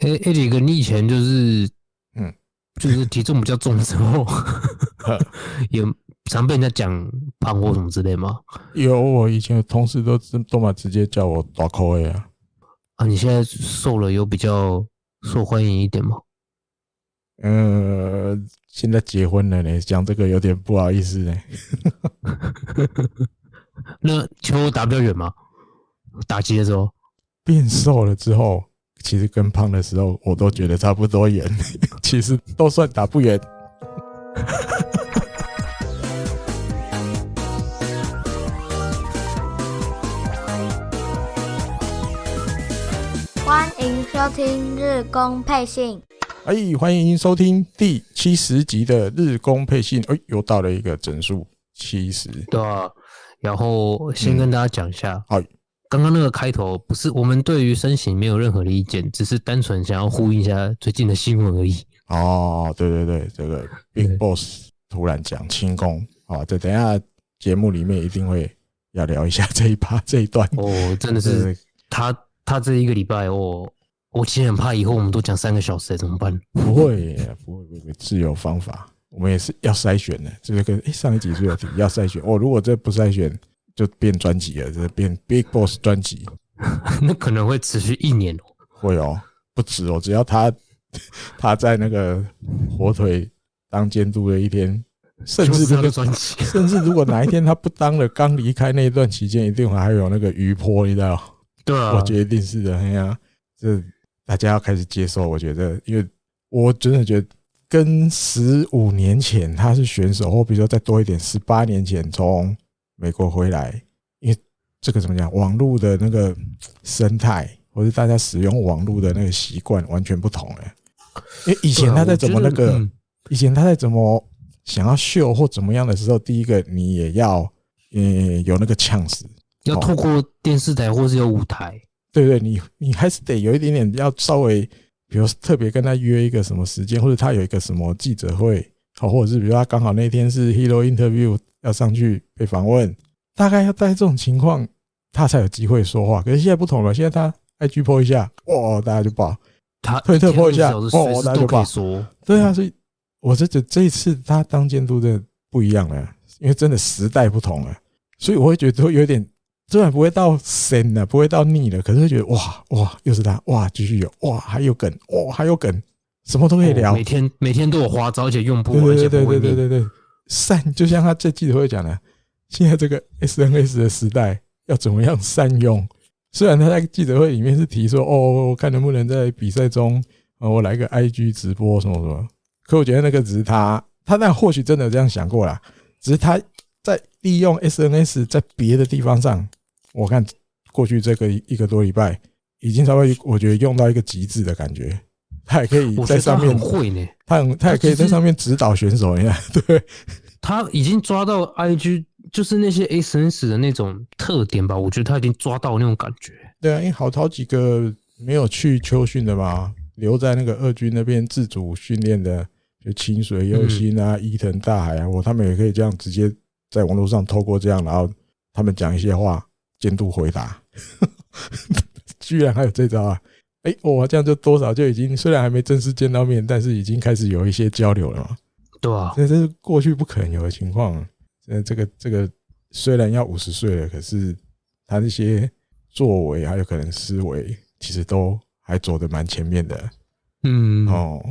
哎哎，李哥，你以前就是，嗯，就是体重比较重的时候，有常被人家讲胖或什么之类吗？有，我以前的同事都都嘛直接叫我大口的啊。啊，你现在瘦了，有比较受欢迎一点吗？呃，现在结婚了呢，讲这个有点不好意思呢。那球打比较远吗？打击的时候变瘦了之后。其实跟胖的时候，我都觉得差不多远，其实都算打不远。欢迎收听日工配信。哎，欢迎收听第七十集的日工配信。哎，又到了一个整数七十。对啊，然后先跟大家讲一下。好、嗯。刚刚那个开头不是我们对于身形没有任何的意见，只是单纯想要呼应一下最近的新闻而已。哦，对对对，这个 Big Boss 突然讲轻功啊，这等一下节目里面一定会要聊一下这一趴 这一段。哦，真的是他他这一个礼拜哦，我其实很怕以后我们都讲三个小时怎么办？不会不会不会，自由方法，我们也是要筛选的。这个跟诶上一集是有提要筛选哦，如果这不筛选。就变专辑了，就变 Big Boss 专辑，那可能会持续一年哦。会哦，不止哦，只要他 他在那个火腿当监督的一天，甚至这个专辑，甚至如果哪一天他不当了，刚离开那一段期间，一定还有那个余波，你知道？对啊，我觉得一定是的。哎呀，这大家要开始接受，我觉得，因为我真的觉得跟十五年前他是选手，或比如说再多一点，十八年前从。美国回来，因为这个怎么讲？网络的那个生态，或者大家使用网络的那个习惯完全不同了。因为以前他在怎么那个，以前他在怎么想要秀或怎么样的时候，第一个你也要嗯有那个呛死，要透过电视台或是有舞台，对对，你你还是得有一点点要稍微，比如特别跟他约一个什么时间，或者他有一个什么记者会，好，或者是比如他刚好那天是 Hero Interview。要上去被访问，大概要在这种情况，他才有机会说话。可是现在不同了，现在他 IG po 一下，哇，大家就爆；他推特 po 一下，哦，大家就报。对啊，所以我这这这一次他当监督的不一样了，因为真的时代不同了，所以我会觉得有点，虽然不会到深了，不会到腻了，可是会觉得哇哇，又是他哇，继续有哇，还有梗哇，还有梗，什么都可以聊，每天每天都有花招，而且用不完，对对对对对对。善就像他这记者会讲的，现在这个 SNS 的时代要怎么样善用？虽然他在记者会里面是提说，哦，我看能不能在比赛中，我来个 IG 直播什么什么。可我觉得那个只是他，他那或许真的有这样想过啦，只是他在利用 SNS 在别的地方上，我看过去这个一个多礼拜，已经稍微我觉得用到一个极致的感觉。他也可以在上面会呢，他很他也可以在上面指导选手一样，对，他已经抓到 IG 就是那些 SNS 的那种特点吧，我觉得他已经抓到那种感觉。对啊，因为好好几个没有去秋训的嘛，留在那个二军那边自主训练的，就清水优心啊、伊藤大海啊，我他们也可以这样直接在网络上透过这样，然后他们讲一些话，监督回答，居然还有这招啊！哎，我这样就多少就已经虽然还没正式见到面，但是已经开始有一些交流了嘛。对啊，这这是过去不可能有的情况。呃，这个这个虽然要五十岁了，可是他那些作为还有可能思维，其实都还走得蛮前面的。嗯，哦，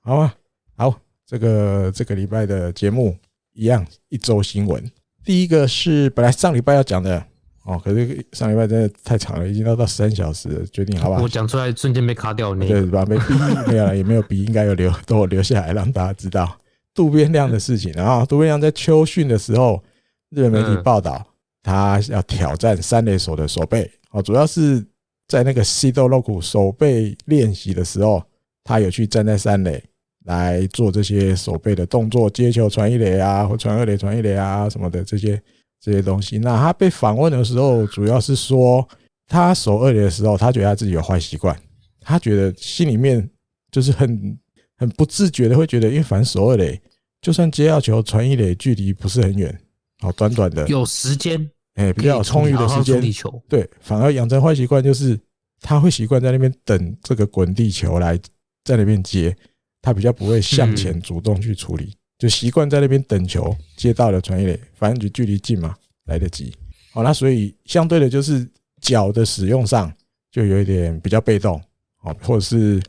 好啊，好，这个这个礼拜的节目一样一周新闻。第一个是本来上礼拜要讲的。哦，可是上礼拜真的太长了，已经要到三小时了，决定好不好？我讲出来瞬间被卡掉，那个，对吧？没逼，没有了，也没有逼，应该有留，都有留下来让大家知道渡边亮的事情。然后渡边亮在秋训的时候，日本媒体报道他要挑战三垒手的手背。哦，主要是在那个西多洛库手背练习的时候，他有去站在三垒来做这些手背的动作，接球传一垒啊，或传二垒传一垒啊什么的这些。这些东西，那他被访问的时候，主要是说他守二垒的时候，他觉得他自己有坏习惯，他觉得心里面就是很很不自觉的会觉得，因为反正守二垒，就算接到球传一垒，距离不是很远，好短短的，有时间，哎，比较有充裕的时间，对，反而养成坏习惯就是他会习惯在那边等这个滚地球来在那边接，他比较不会向前主动去处理，就习惯在那边等球接到了传一垒，反正就距离近嘛，来得及。好，那所以相对的就是脚的使用上就有一点比较被动，哦，或者是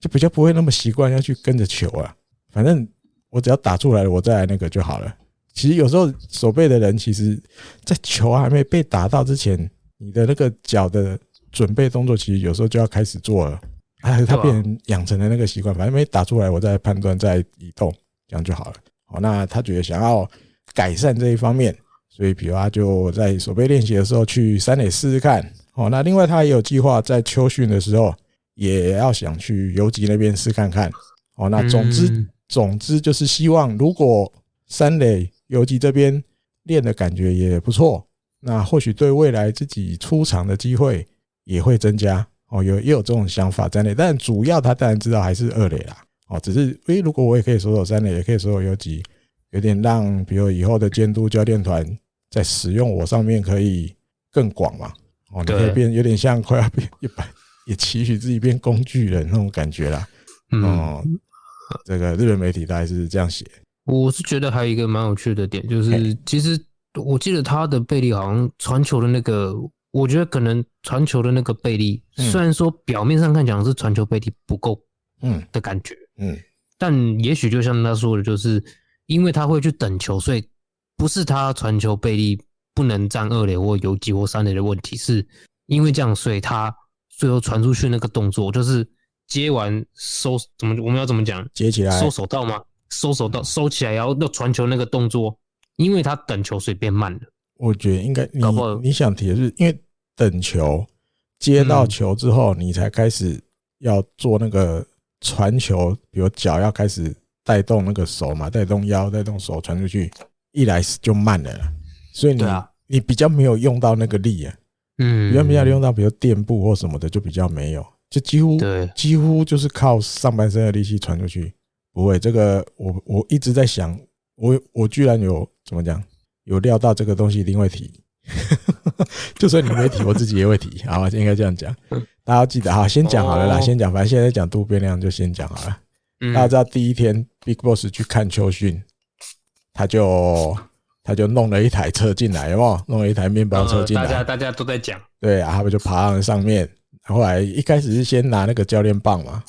就比较不会那么习惯要去跟着球啊，反正我只要打出来了，我再来那个就好了。其实有时候守备的人，其实，在球还没被打到之前，你的那个脚的准备动作，其实有时候就要开始做了。哎，他变成养成了那个习惯，反正没打出来，我再判断再移动，这样就好了。好，那他觉得想要改善这一方面，所以比如他就在手背练习的时候去三垒试试看。哦，那另外他也有计划在秋训的时候，也要想去游击那边试看看。哦，那总之总之就是希望如果三垒。游击这边练的感觉也不错，那或许对未来自己出场的机会也会增加哦。有也有这种想法在内，但主要他当然知道还是二垒啦哦。只是诶，如果我也可以守守三垒，也可以守守游击，有点让比如以后的监督教练团在使用我上面可以更广嘛哦。你可以变有点像快要变一百，也期许自己变工具人那种感觉啦。哦，这个日本媒体大概是这样写。我是觉得还有一个蛮有趣的点，就是其实我记得他的背力好像传球的那个，我觉得可能传球的那个背力，虽然说表面上看讲是传球背力不够，嗯的感觉，嗯，但也许就像他说的，就是因为他会去等球，所以不是他传球背力不能站二垒或游击或三垒的问题，是因为这样，所以他最后传出去那个动作，就是接完收怎么我们要怎么讲？接起来收手到吗？收手到收起来，然后要传球那个动作，因为他等球所以变慢了。我觉得应该你你想提的是，因为等球接到球之后，你才开始要做那个传球，比如脚要开始带动那个手嘛，带动腰，带动手传出去，一来就慢了，所以你你比较没有用到那个力啊，嗯，比较没有用到，比如垫步或什么的就比较没有，就几乎对，几乎就是靠上半身的力气传出去。不会，这个我我一直在想，我我居然有怎么讲，有料到这个东西一定会提，就算你没提，我自己也会提。好，应该这样讲，大家要记得哈，先讲好了啦，先讲，反正现在讲渡边亮就先讲好了。大家知道第一天 Big Boss 去看秋训，他就他就弄了一台车进来，有没有？弄了一台面包车进来，大家大家都在讲，对啊，他们就爬上上面，后来一开始是先拿那个教练棒嘛。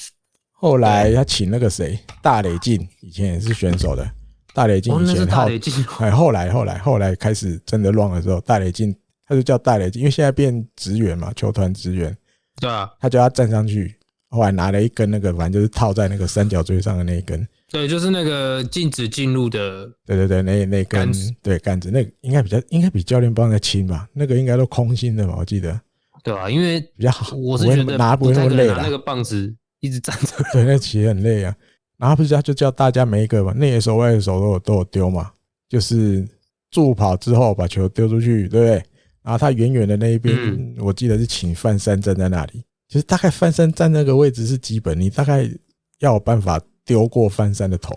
后来他请那个谁，大雷进，以前也是选手的。大雷进以前大雷进，哎，后来后来后来开始真的乱的时候，大雷进他就叫大雷进，因为现在变职员嘛，球团职员。对啊，他叫他站上去，后来拿了一根那个，反正就是套在那个三角锥上的那一根。对，就是那个禁止进入的。对对对，那那根对杆子，那个应该比较应该比教练棒的轻吧？那个应该都空心的吧？我记得。对啊，因为比较好，我是觉得拿不会那么累了。那个棒子。一直站着，对，那其实很累啊。然后不是他就叫大家每一个嘛，内野手、外野手都有都有丢嘛，就是助跑之后把球丢出去，对不对？然后他远远的那一边，我记得是请范山站在那里，其实大概范山站那个位置是基本，你大概要有办法丢过范山的头，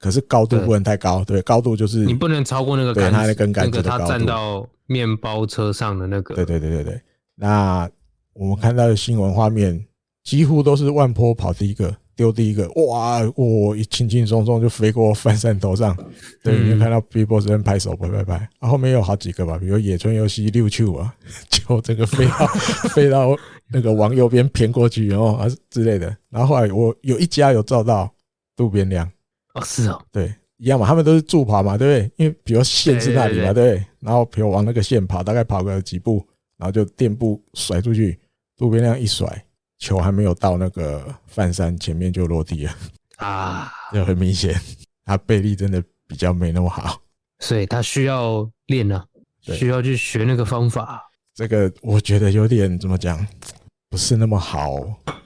可是高度不能太高，对，高度就是你不能超过那个，对，他那根杆子的高度，他站到面包车上的那个，对对对对对。那我们看到的新闻画面。几乎都是万坡跑第一个，丢第一个，哇，我一轻轻松松就飞过范山头上，对，你就看到 Big Boss 在拍手，拍拍拍。然后后面有好几个吧，比如野村游戏六球啊，就这个飞到 飞到那个往右边偏过去，然后啊之类的。然后后来我有一家有照到渡边亮，哦，是哦，对，一样嘛，他们都是助跑嘛，对不对？因为比如线是那里嘛，对不对？然后比如往那个线跑，大概跑个几步，然后就垫步甩出去，渡边亮一甩。球还没有到那个范山前面就落地了啊，就很明显，他背力真的比较没那么好，所以他需要练呢，需要去学那个方法。这个我觉得有点怎么讲，不是那么好，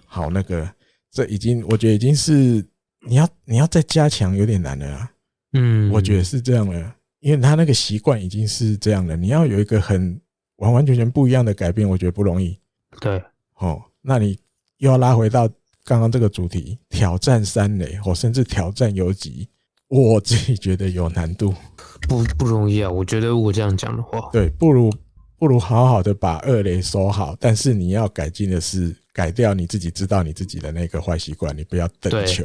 好那个，这已经我觉得已经是你要你要再加强有点难了啊。嗯，我觉得是这样的，因为他那个习惯已经是这样的，你要有一个很完完全全不一样的改变，我觉得不容易。对，哦，那你。又要拉回到刚刚这个主题，挑战三垒或甚至挑战游击，我自己觉得有难度，不不容易啊。我觉得如果这样讲的话，对，不如不如好好的把二垒守好。但是你要改进的是，改掉你自己知道你自己的那个坏习惯，你不要等球。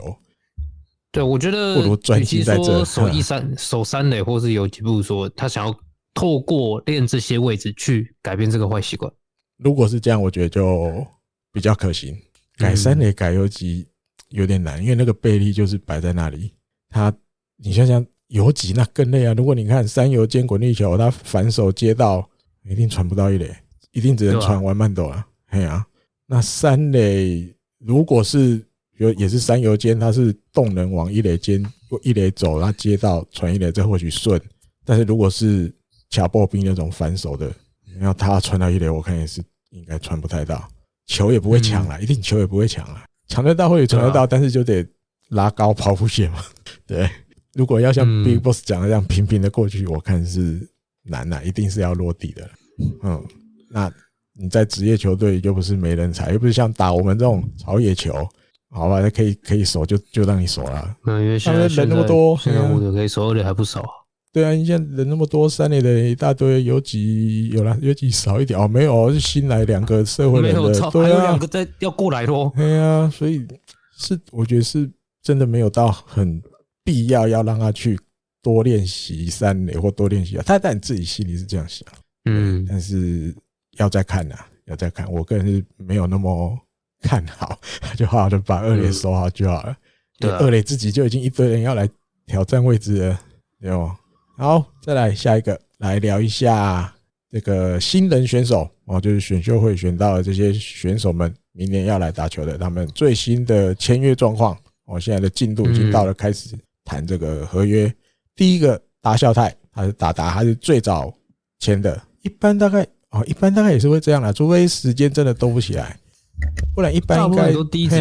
对，对我觉得不如专心在这守一三守三垒，或是有几步说他想要透过练这些位置去改变这个坏习惯。如果是这样，我觉得就比较可行。改三垒改游击有点难，因为那个背力就是摆在那里。他，你想想游击那更累啊！如果你看三游间滚地球，他反手接到，一定传不到一垒，一定只能传完慢斗了。嘿啊，那三垒如果是有也是三游间，他是动能往一垒间一垒走，他接到传一垒，这或许顺。但是如果是卡步兵那种反手的，然后他传到一垒，我看也是应该传不太到。球也不会抢了，一定球也不会抢了，抢得到会传得到，但是就得拉高抛物线嘛。对，如果要像 Big Boss 讲的这样平平的过去，我看是难了，一定是要落地的。嗯，那你在职业球队又不是没人才，又不是像打我们这种草野球，好吧，那可以可以守就就让你守了。那，因为现在人那么多，现在我觉得可以守的还不少。对啊，你现在人那么多，三垒的人一大堆，有几有了，有几少一点哦，没有，是新来两个社会人的，对啊，还有两个在要过来咯。对啊，所以是我觉得是真的没有到很必要要让他去多练习三垒或多练习，他但你自己心里是这样想，嗯，但是要再看呐，要再看，我个人是没有那么看好，就好好的把二垒守好就好了。对，二垒自己就已经一堆人要来挑战位置了，对吗？好，再来下一个，来聊一下这个新人选手哦，就是选秀会选到的这些选手们，明年要来打球的，他们最新的签约状况哦，现在的进度已经到了开始谈这个合约。第一个达孝泰，他是达达，他是最早签的，一般大概哦，一般大概也是会这样啦，除非时间真的兜不起来，不然一般应该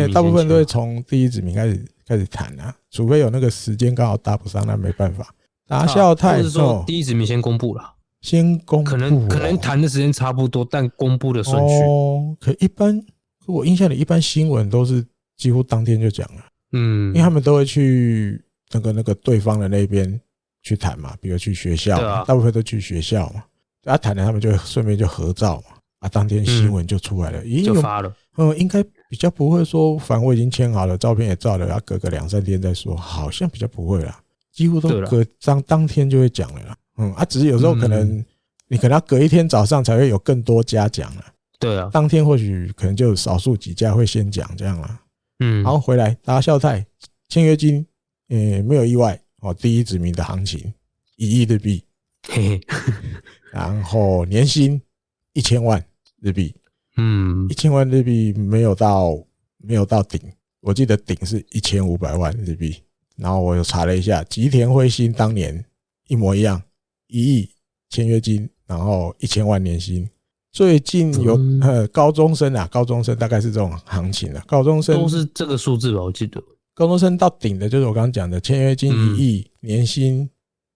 大部分都会从第一指名开始开始谈啊，除非有那个时间刚好搭不上，那没办法。达孝太是说第一指名先公布了，先公布，可能可能谈的时间差不多，但公布的顺序。哦，可一般我印象里一般新闻都是几乎当天就讲了，嗯，因为他们都会去那个那个对方的那边去谈嘛，比如去学校，大部分都去学校嘛，啊谈了他们就顺便就合照嘛，啊当天新闻就出来了，已经发了，嗯，应该比较不会说，反正我已经签好了，照片也照了，要隔个两三天再说，好像比较不会啦。几乎都隔当当天就会讲了啦，嗯啊，只是有时候可能你可能要隔一天早上才会有更多家讲了，对啊，当天或许可能就少数几家会先讲这样了，嗯，然后回来达孝太签约金，呃，没有意外哦，第一指名的行情一亿日币，嘿，然后年薪一千万日币，嗯，一千万日币没有到没有到顶，我记得顶是一千五百万日币。然后我又查了一下，吉田辉星当年一模一样，一亿签约金，然后一千万年薪。最近有呃高中生啊，高中生大概是这种行情啊，高中生都是这个数字吧？我记得高中生到顶的就是我刚刚讲的签约金一亿，年薪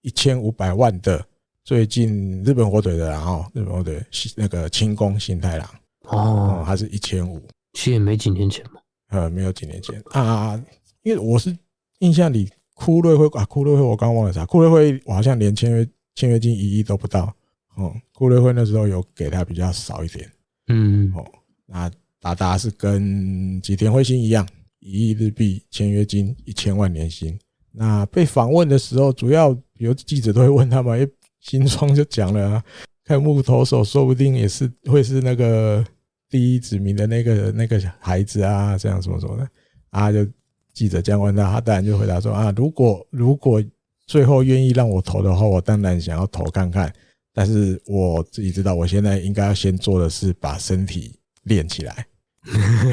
一千五百万的。最近日本火腿的，然后日本火腿那个清宫新太郎哦，还是一千五，其实也没几年前嘛，呃，没有几年前啊，因为我是。印象里，库瑞会啊，库瑞会我刚忘了啥，库瑞会我好像连签约签约金一亿都不到，哦，库瑞会那时候有给他比较少一点，嗯，哦，那达达是跟吉田辉星一样，一亿日币签约金一千万年薪。那被访问的时候，主要比如记者都会问他们，哎，新庄就讲了，啊，看木投手说不定也是会是那个第一指名的那个那个孩子啊，这样什么什么的啊就。记者这样问他，他当然就回答说：“啊，如果如果最后愿意让我投的话，我当然想要投看看。但是我自己知道，我现在应该要先做的是把身体练起来。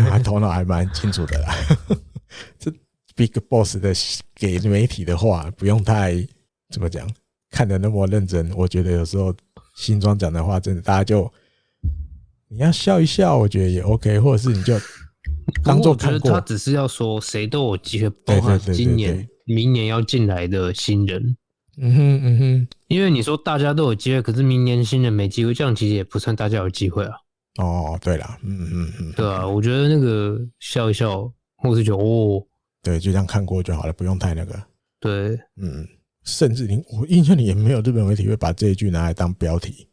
他头脑还蛮清楚的啦。这 Big Boss 的给媒体的话，不用太怎么讲，看得那么认真。我觉得有时候新装讲的话，真的大家就你要笑一笑，我觉得也 OK，或者是你就。”当做看过，他只是要说谁都有机会，包含今年、明年要进来的新人。嗯哼嗯哼，因为你说大家都有机会，可是明年新人没机会，这样其实也不算大家有机会啊。哦，对了，嗯嗯嗯，对啊，我觉得那个笑一笑，或是觉得哦，对，就这样看过就好了，不用太那个。对，嗯，甚至你我印象里也没有日本媒体会把这一句拿来当标题。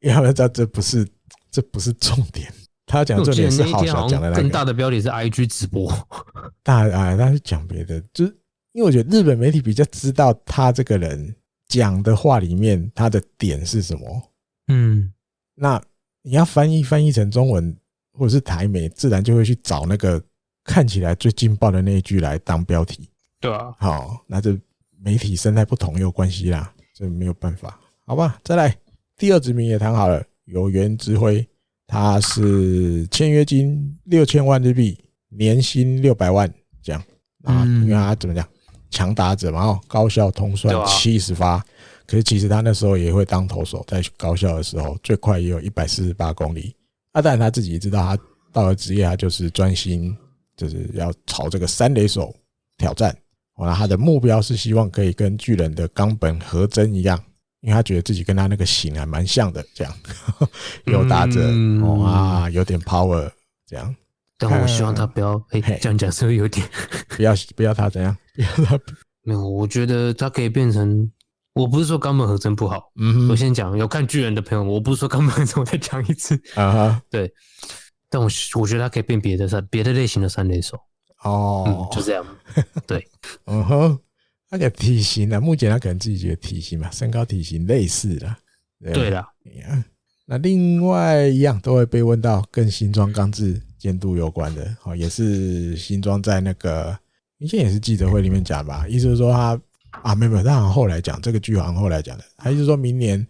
因为他们知道这不是这不是重点。他讲的重点是好笑讲的那个。更大的标题是 IG 直播。大啊，他是讲别的，就是因为我觉得日本媒体比较知道他这个人讲的话里面他的点是什么。嗯，那你要翻译翻译成中文或者是台媒，自然就会去找那个看起来最劲爆的那一句来当标题。对啊，好，那这媒体生态不同也有关系啦，这没有办法，好吧？再来第二殖民也谈好了，有缘之辉。他是签约金六千万日币，年薪六百万这样啊，因为他怎么讲，强打者嘛，哦，高校通算七十发，可是其实他那时候也会当投手，在高校的时候最快也有一百四十八公里。啊，当然他自己也知道，他到了职业，他就是专心就是要朝这个三垒手挑战。那他的目标是希望可以跟巨人的冈本和真一样。因为他觉得自己跟他那个型还蛮像的，这样 有打者哦啊，有点 power 这样。但我希望他不要哎，这样讲是不是有点？不要不要他怎样？不要他没有，我觉得他可以变成。我不是说冈本和真不好，嗯，我先讲有看巨人的朋友，我不是说冈本和真，我再讲一次啊。对，但我我觉得他可以变别的三别的类型的三垒手哦，就这样。对，嗯哼。那个体型呢？目前他可能自己觉得体型嘛，身高体型类似的。对了，那另外一样都会被问到跟新庄刚志监督有关的，哦，也是新庄在那个以前也是记者会里面讲吧，意思是说他啊，没有没有，他好像后来讲这个剧好像后来讲的，他意思说明年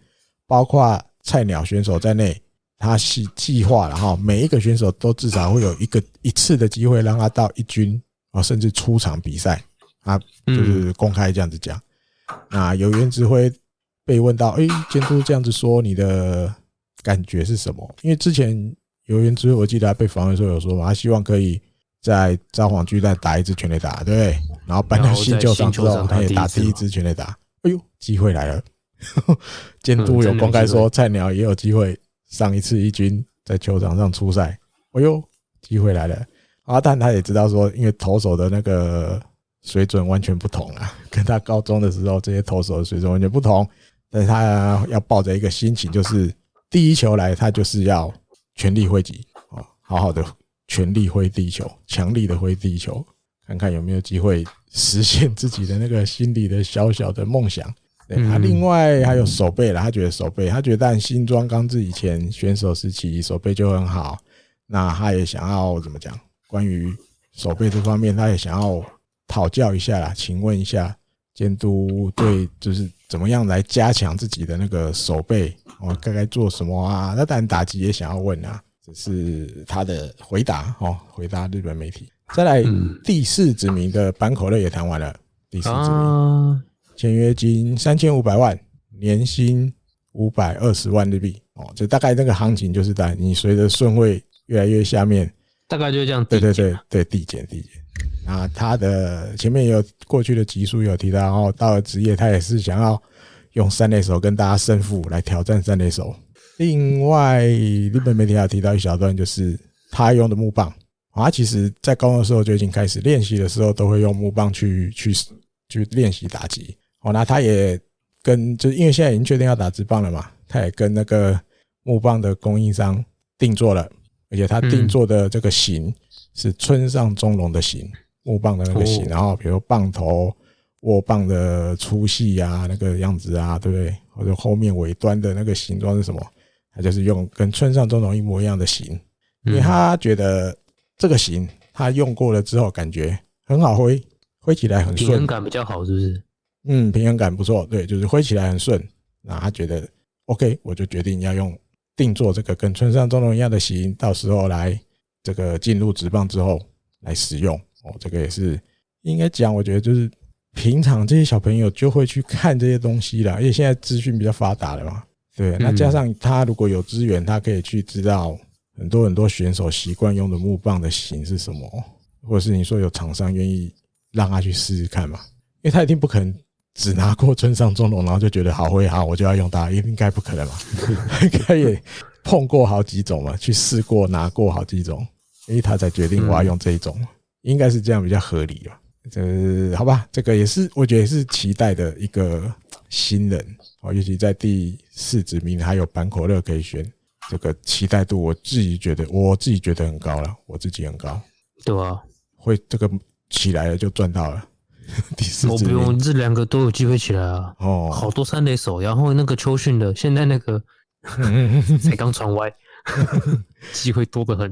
包括菜鸟选手在内，他是计划了哈，每一个选手都至少会有一个一次的机会让他到一军啊，甚至出场比赛。啊，就是公开这样子讲。那有源之辉被问到，哎，监督这样子说，你的感觉是什么？因为之前有源之辉，我记得他被访问的时候有说嘛，他希望可以在札幌巨蛋打一支全垒打，对？然后搬到新球场之后，他也打第一支全垒打。哎呦，机会来了！监督有公开说，菜鸟也有机会上一次一军在球场上出赛。哎呦，机会来了！啊，但他也知道说，因为投手的那个。水准完全不同啊，跟他高中的时候这些投手的水准完全不同。但是他要抱着一个心情，就是第一球来，他就是要全力挥击，哦，好好的全力挥地球，强力的挥地球，看看有没有机会实现自己的那个心里的小小的梦想。对，他另外还有手背了，他觉得手背，他觉得但新庄刚志以前选手时期手背就很好，那他也想要怎么讲？关于手背这方面，他也想要。讨教一下啦，请问一下监督对，就是怎么样来加强自己的那个守备哦？该该做什么啊？那当然打击也想要问啊，这是他的回答哦。回答日本媒体。再来第四指名的坂口乐也谈完了，第四指名签约金三千五百万，年薪五百二十万日币哦。就大概那个行情就是在你随着顺位越来越下面，大概就这样。对对对对，递减递减。啊，他的前面有过去的集数有提到，然后到了职业，他也是想要用三垒手跟大家胜负来挑战三垒手。另外，日本媒体还有提到一小段，就是他用的木棒。他其实在高中的时候就已经开始练习的时候，都会用木棒去去去练习打击。哦，那他也跟就是因为现在已经确定要打直棒了嘛，他也跟那个木棒的供应商定做了，而且他定做的这个型是村上中隆的形。木棒的那个型，然后比如棒头、握棒的粗细啊，那个样子啊，对不对？或者后面尾端的那个形状是什么？他就是用跟村上中隆一模一样的形，因为他觉得这个形他用过了之后，感觉很好挥，挥起来很顺，平衡感比较好，是不是？嗯，平衡感不错，对，就是挥起来很顺。那他觉得 OK，我就决定要用定做这个跟村上中隆一样的形，到时候来这个进入职棒之后来使用。哦，这个也是应该讲，我觉得就是平常这些小朋友就会去看这些东西了，因为现在资讯比较发达了嘛。对，那加上他如果有资源，他可以去知道很多很多选手习惯用的木棒的型是什么，或者是你说有厂商愿意让他去试试看嘛？因为他一定不可能只拿过村上中龙，然后就觉得好会好，我就要用它，应该不可能吧？应该也碰过好几种嘛，去试过拿过好几种，所以他才决定我要用这一种。应该是这样比较合理吧？呃，好吧，这个也是我觉得也是期待的一个新人哦，尤其在第四指名还有板口乐可以选，这个期待度我自己觉得我自己觉得很高了，我自己很高，对啊，会这个起来了就赚到了。第四我不用这两个都有机会起来啊，哦，好多三垒手，然后那个秋训的，现在那个 才刚 传歪，机会多得很。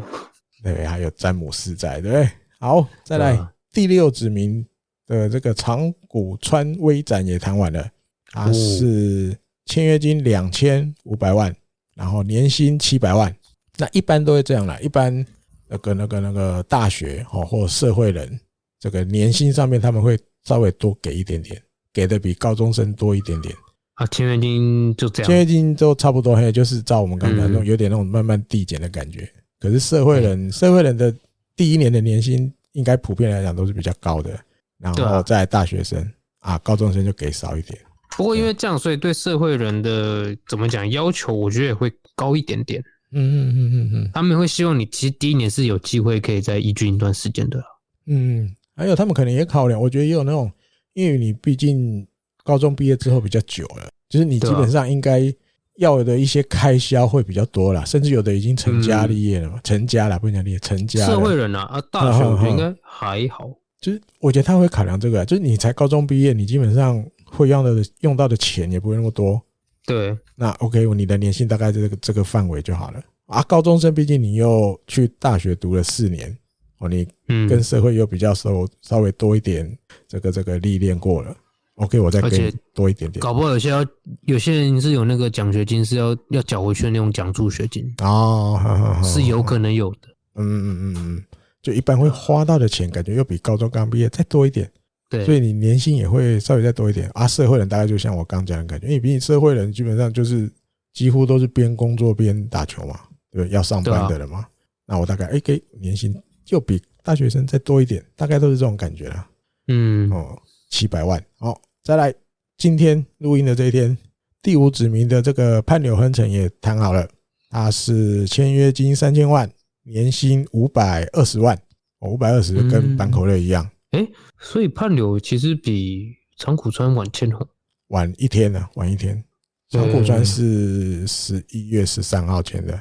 对，还有詹姆斯在，对不对？好，再来、啊、第六指名的这个长谷川威展也谈完了，他是签约金两千五百万，然后年薪七百万。那一般都会这样啦，一般那个那个那个大学哦或社会人，这个年薪上面他们会稍微多给一点点，给的比高中生多一点点。啊，签约金就这样，签约金都差不多，嘿，就是照我们刚才那种有点那种慢慢递减的感觉。可是社会人，社会人的第一年的年薪应该普遍来讲都是比较高的，然后在大学生啊，高中生就给少一点。不过因为这样，所以对社会人的怎么讲要求，我觉得也会高一点点。嗯嗯嗯嗯嗯，他们会希望你其实第一年是有机会可以再一军一段时间的。嗯，还有他们可能也考量，我觉得也有那种，因为你毕竟高中毕业之后比较久了，就是你基本上应该。要的一些开销会比较多啦，甚至有的已经成家立业了嘛，成家了不能讲立业，成家。社会人啊，啊，大学我觉得应该还好。就是我觉得他会考量这个，就是你才高中毕业，你基本上会用到的用到的钱也不会那么多。对，那 OK，你的年薪大概这个这个范围就好了啊。高中生毕竟你又去大学读了四年哦，你跟社会又比较熟，稍微多一点这个这个历练过了。OK，我再给多一点点。搞不好有些要有些人是有那个奖学金，是要要缴回去的那种奖助学金哦，是有可能有的。嗯嗯嗯嗯，就一般会花到的钱，感觉又比高中刚毕业再多一点。对，所以你年薪也会稍微再多一点啊。社会人大概就像我刚讲的感觉，因为毕竟社会人基本上就是几乎都是边工作边打球嘛，对，要上班的人嘛。那我大概哎给年薪就比大学生再多一点，大概都是这种感觉啦。嗯哦，七百万哦。再来，今天录音的这一天，第五指名的这个畔柳亨城也谈好了，他是签约金三千万，年薪五百二十万，五百二十跟坂口瑞一样。哎、嗯欸，所以畔柳其实比长谷川晚签哦，晚一天呢，晚一天。长谷川是十一月十三号签的。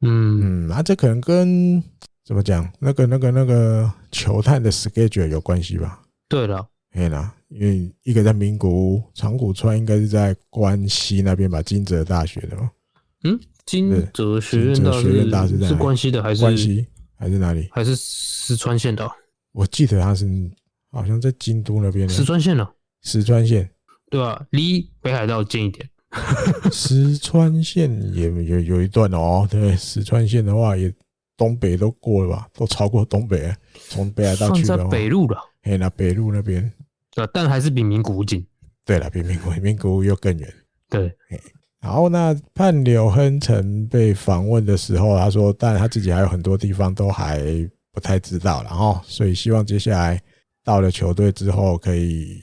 嗯嗯，那、啊、这可能跟怎么讲，那个那个那个球探的 schedule 有关系吧？对了，对了。因为一个在名古屋，长谷川应该是在关西那边吧，金泽大学的嘛。嗯，金泽学院大学是关西的还是关西还是哪里？还是石川县的？我记得他是好像在京都那边。石川县呢？石川县，对吧？离北海道近一点。石川县也有有一段哦，对，石川县的话也东北都过了吧，都超过东北，从北海道去的话，北路了。嘿，那北路那边。但还是比名古屋近。对了，比名古名古屋又更远。对，然后那判柳亨成被访问的时候，他说，但他自己还有很多地方都还不太知道，然后所以希望接下来到了球队之后，可以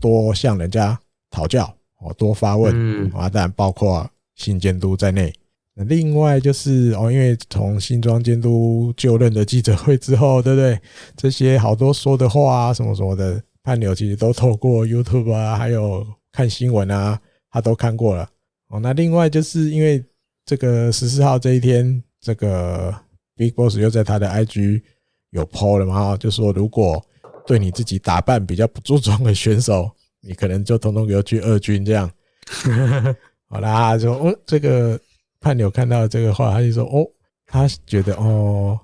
多向人家讨教，哦，多发问，嗯，啊，当然包括新监督在内。那另外就是哦，因为从新庄监督就任的记者会之后，对不对？这些好多说的话啊，什么什么的。畔柳其实都透过 YouTube 啊，还有看新闻啊，他都看过了。哦，那另外就是因为这个十四号这一天，这个 Big Boss 又在他的 IG 有 PO 了嘛，就说如果对你自己打扮比较不注重的选手，你可能就通通给我去二军这样。好啦，就哦，这个判柳看到这个话，他就说哦，他觉得哦，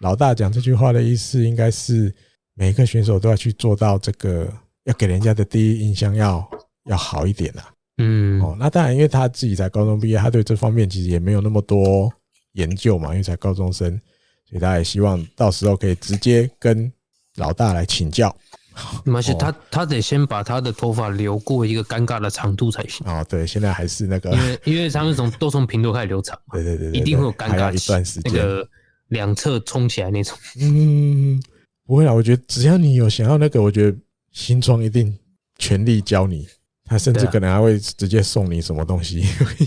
老大讲这句话的意思应该是。每一个选手都要去做到这个，要给人家的第一印象要要好一点呐。嗯，哦，那当然，因为他自己才高中毕业，他对这方面其实也没有那么多研究嘛，因为才高中生，所以他也希望到时候可以直接跟老大来请教。没关系，他他得先把他的头发留过一个尴尬的长度才行。哦，对，现在还是那个，因为因为他们从都从平头开始留长嘛，对对对，一定会有尴尬一段时间，那个两侧冲起来那种。嗯。不会啦，我觉得只要你有想要那个，我觉得新庄一定全力教你。他甚至可能还会直接送你什么东西。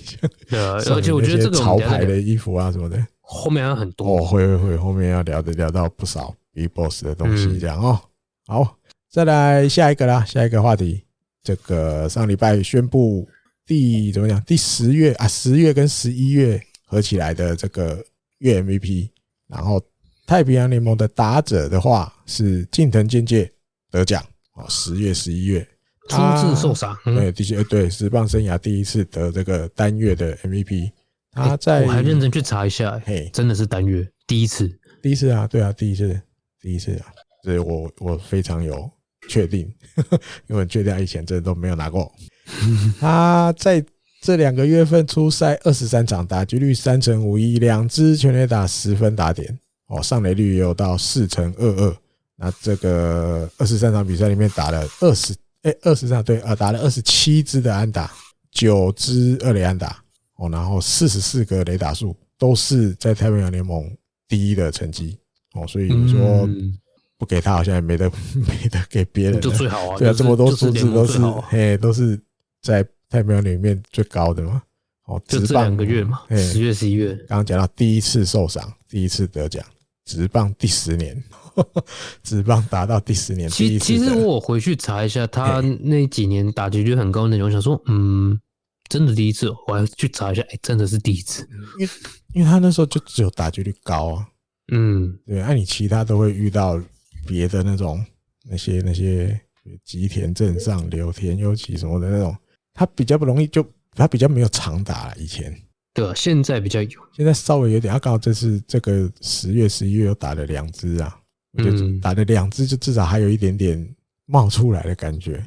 对啊，而且我觉得这个潮牌的衣服啊什么的，后面还有很多。哦，会会会，后面要聊的聊到不少 BIGBOSS 的东西，这样哦。好，再来下一个啦，下一个话题。这个上礼拜宣布第怎么讲？第十月啊，十月跟十一月合起来的这个月 MVP，然后太平洋联盟的打者的话是近藤健介得奖哦，十月十一月。初次受伤，对，的确对，职棒生涯第一次得这个单月的 MVP。他在我还认真去查一下，嘿，真的是单月第一次，第一次啊，对啊，第一次，第一次啊，所以我我非常有确定，因为确定他以前真的都没有拿过。他在这两个月份出赛二十三场，打击率三成五一，两支全垒打十分打点，哦，上垒率也有到四成二二。那这个二十三场比赛里面打了二十，哎，二十场对啊，打了二十七支的安打，九支二垒安打。哦，然后四十四个雷打数都是在太平洋联盟第一的成绩哦，所以你说不给他好像也没得 没得给别人，就最好啊，对啊，这么多数字都是嘿，都是在太平洋里面最高的嘛。哦，就这两个月嘛，十月十一月，刚刚讲到第一次受伤，第一次得奖，职棒第十年，直棒达到第十年，其其实我回去查一下，他那几年打击率很高那种，我想说，嗯。真的第一次，我还去查一下，哎、欸，真的是第一次，因为因为他那时候就只有打击率高啊，嗯，对，那你其他都会遇到别的那种那些那些吉田镇上、柳田尤其什么的那种，他比较不容易，就他比较没有长打。以前对，现在比较有，现在稍微有点。他刚好这次这个十月、十一月又打了两支啊，就打了两支，就至少还有一点点冒出来的感觉。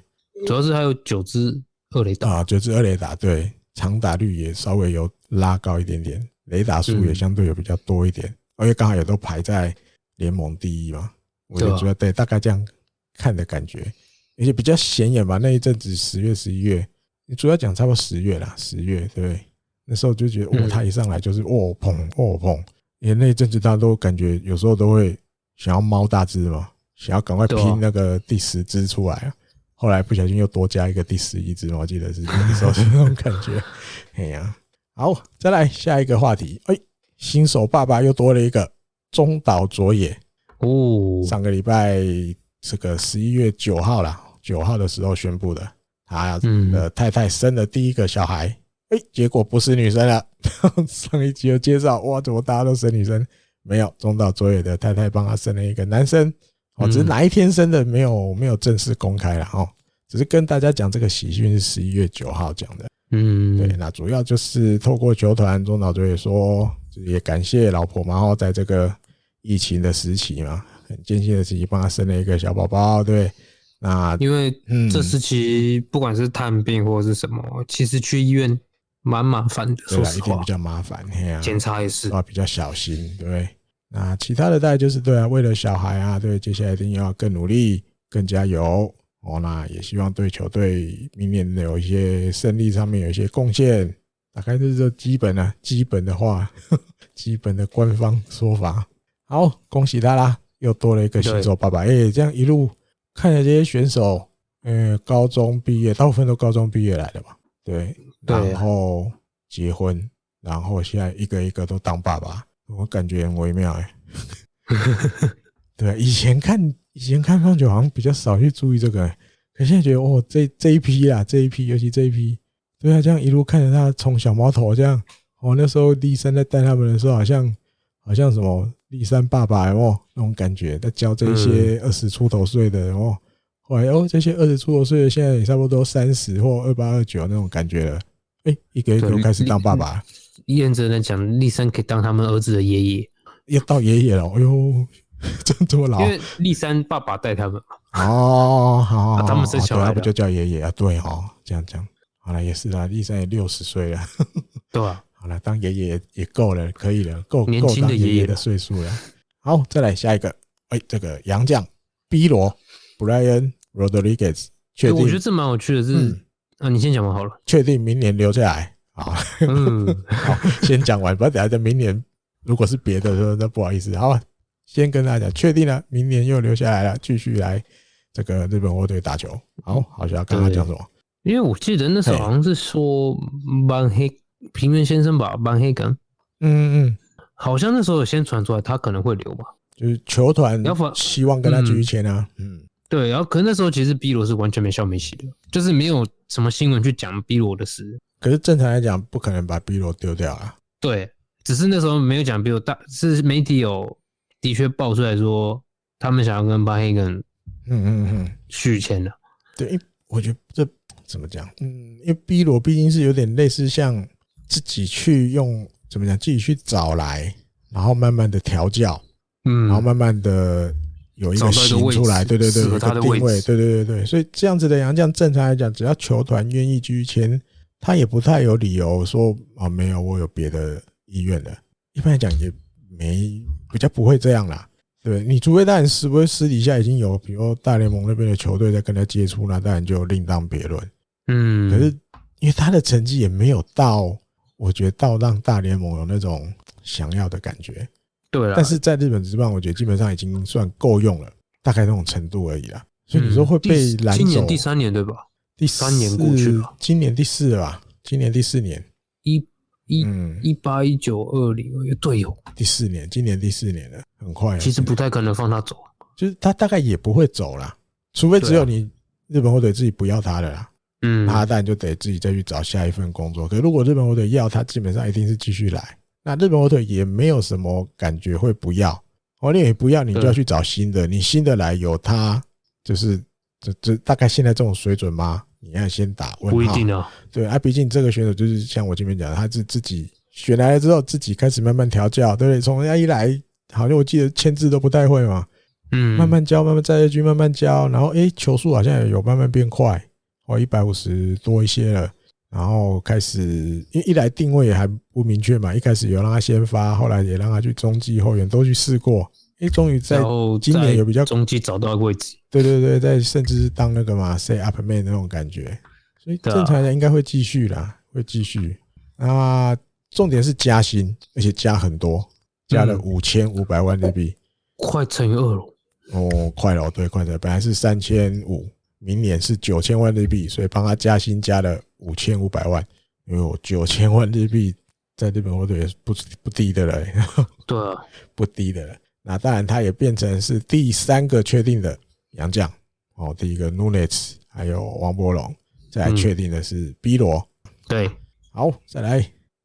主要是还有九支。二雷打啊，九支二雷打，对，长打率也稍微有拉高一点点，雷打数也相对有比较多一点，而且刚好也都排在联盟第一嘛。我就觉得对，大概这样看的感觉，而且比较显眼吧。那一阵子十月、十一月，你主要讲差不多十月啦，十月对，那时候就觉得哦，他一上来就是哦砰哦砰，因为那一阵子大家都感觉有时候都会想要猫大只嘛，想要赶快拼那个第十只出来啊。后来不小心又多加一个第十一只，我记得是那时候是那种感觉。哎呀，好，再来下一个话题。哎，新手爸爸又多了一个中岛卓也哦。上个礼拜这个十一月九号啦，九号的时候宣布的，他的太太生了第一个小孩。哎，结果不是女生了。上一集有介绍，哇，怎么大家都生女生？没有，中岛卓也的太太帮他生了一个男生。哦，只是哪一天生的没有没有正式公开了哦，只是跟大家讲这个喜讯是十一月九号讲的，嗯，对，那主要就是透过球团中岛卓也说，也感谢老婆嘛，然后在这个疫情的时期嘛，很艰辛的时期帮他生了一个小宝宝，对，那因为这时期不管是探病或者是什么，其实去医院蛮麻烦的，说实话，一定比较麻烦，检查也是啊，比较小心，对。那其他的大概就是对啊，为了小孩啊，对，接下来一定要更努力、更加油哦。那也希望对球队明年有一些胜利上面有一些贡献。大概就是这基本啊，基本的话，基本的官方说法。好，恭喜他啦，又多了一个新手爸爸。哎，这样一路看着这些选手，嗯，高中毕业，大部分都高中毕业来的吧，对，然后结婚，然后现在一个一个都当爸爸。我感觉很微妙哎，对，以前看以前看棒球好像比较少去注意这个，可现在觉得哦，这这一批啊，这一批，尤其这一批，对啊，这样一路看着他从小毛头这样，哦，那时候立山在带他们的时候，好像好像什么立山爸爸哦，那种感觉，在教这些二十出头岁的哦，后来哦，这些二十出头岁的现在也差不多三十或二八二九那种感觉了，哎，一个一个都开始当爸爸。验证来讲，立山可以当他们儿子的爷爷，要到爷爷了。哎呦，真这么老？因为立山爸爸带他们嘛。哦，好，他们生小孩不就叫爷爷啊？对哦，这样讲，好了，也是啊。立山也六十岁了，对啊。好了，当爷爷也够了，可以了，够年轻的爷爷的岁数了。好，再来下一个。哎，这个洋将 B 罗 Brian Rodriguez，确定？我觉得这蛮有趣的，是啊，你先讲完好了。确定明年留下来。好，嗯，好，先讲完，不要等下在明年，如果是别的说，那不好意思。好，先跟大家讲，确定了，明年又留下来了，继续来这个日本火腿打球。好，好，像刚刚讲什么？因为我记得那时候好像是说板黑平原先生吧，板黑根，嗯嗯，好像那时候有先传出来他可能会留吧，就是球团要希望跟他继续签啊，嗯，对，然后可能那时候其实 B 罗是完全没消没息的，就是没有什么新闻去讲 B 罗的事。可是正常来讲，不可能把 B 罗丢掉啊。对，只是那时候没有讲 B 罗，大是媒体有的确爆出来说，他们想要跟巴黑根，嗯嗯嗯续签了。对，我觉得这怎么讲？嗯，因为 B 罗毕竟是有点类似像自己去用怎么讲，自己去找来，然后慢慢的调教，嗯，然后慢慢的。有一个型出来，对对对，有个定位，对对对对，所以这样子的洋将，正常来讲，只要球团愿意继续签，他也不太有理由说啊，没有，我有别的意愿的。一般来讲，也没比较不会这样啦。对，你除非当然是不是私底下已经有，比如大联盟那边的球队在跟他接触，那当然就另当别论。嗯，可是因为他的成绩也没有到，我觉得到让大联盟有那种想要的感觉。对啊，但是在日本职棒，我觉得基本上已经算够用了，大概那种程度而已啦。所以你说会被拦走？今年第三年对吧？第三年过去了，今年第四了吧？今年第四年，一一一八一九二零，对哦，第四年，今年第四年了，很快。其实不太可能放他走，就是他大概也不会走啦，除非只有你日本火腿自己不要他了啦。嗯，他当然就得自己再去找下一份工作。可是如果日本火腿要他，基本上一定是继续来。那日本火腿也没有什么感觉会不要，哦，你也不要，你就要去找新的。你新的来有它，就是这这大概现在这种水准吗？你要先打问号。不一定啊。对啊，毕竟这个选手就是像我前面讲的，他是自己选来了之后，自己开始慢慢调教，对不对？从人家一来，好像我记得签字都不太会嘛，嗯，慢慢教，慢慢在日军慢慢教，然后诶，球速好像也有慢慢变快，哦，一百五十多一些了。然后开始，因为一来定位也还不明确嘛，一开始有让他先发，后来也让他去中继后援都去试过，诶，终于在今年有比较中继找到位置，对对对，在甚至是当那个嘛，say up man 那种感觉，所以正常人应该会继续啦，会继续。啊，重点是加薪，而且加很多，加了五千五百万日币，快乘以二了。哦，快了，对，快了，本来是三千五。明年是九千万日币，所以帮他加薪加了五千五百万，因为我九千万日币在日本火腿也是不不低的了，对啊，不低的了。那当然，他也变成是第三个确定的洋将哦，第一个 Nunes 还有王伯龙，再来确定的是 B 罗，对，好，再来，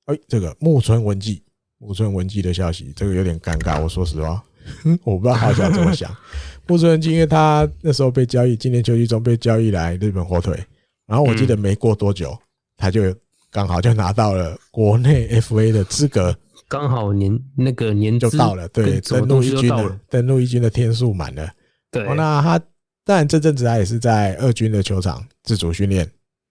哎，这个木村文纪，木村文纪的消息，这个有点尴尬，我说实话，我不知道他想怎么想。木村文纪，因为他那时候被交易，今年秋季中被交易来日本火腿，然后我记得没过多久，他就刚好就拿到了国内 FA 的资格，刚好年那个年就到了，对，登陆一军的，登陆一军的天数满了，对，那他当然这阵子他也是在二军的球场自主训练，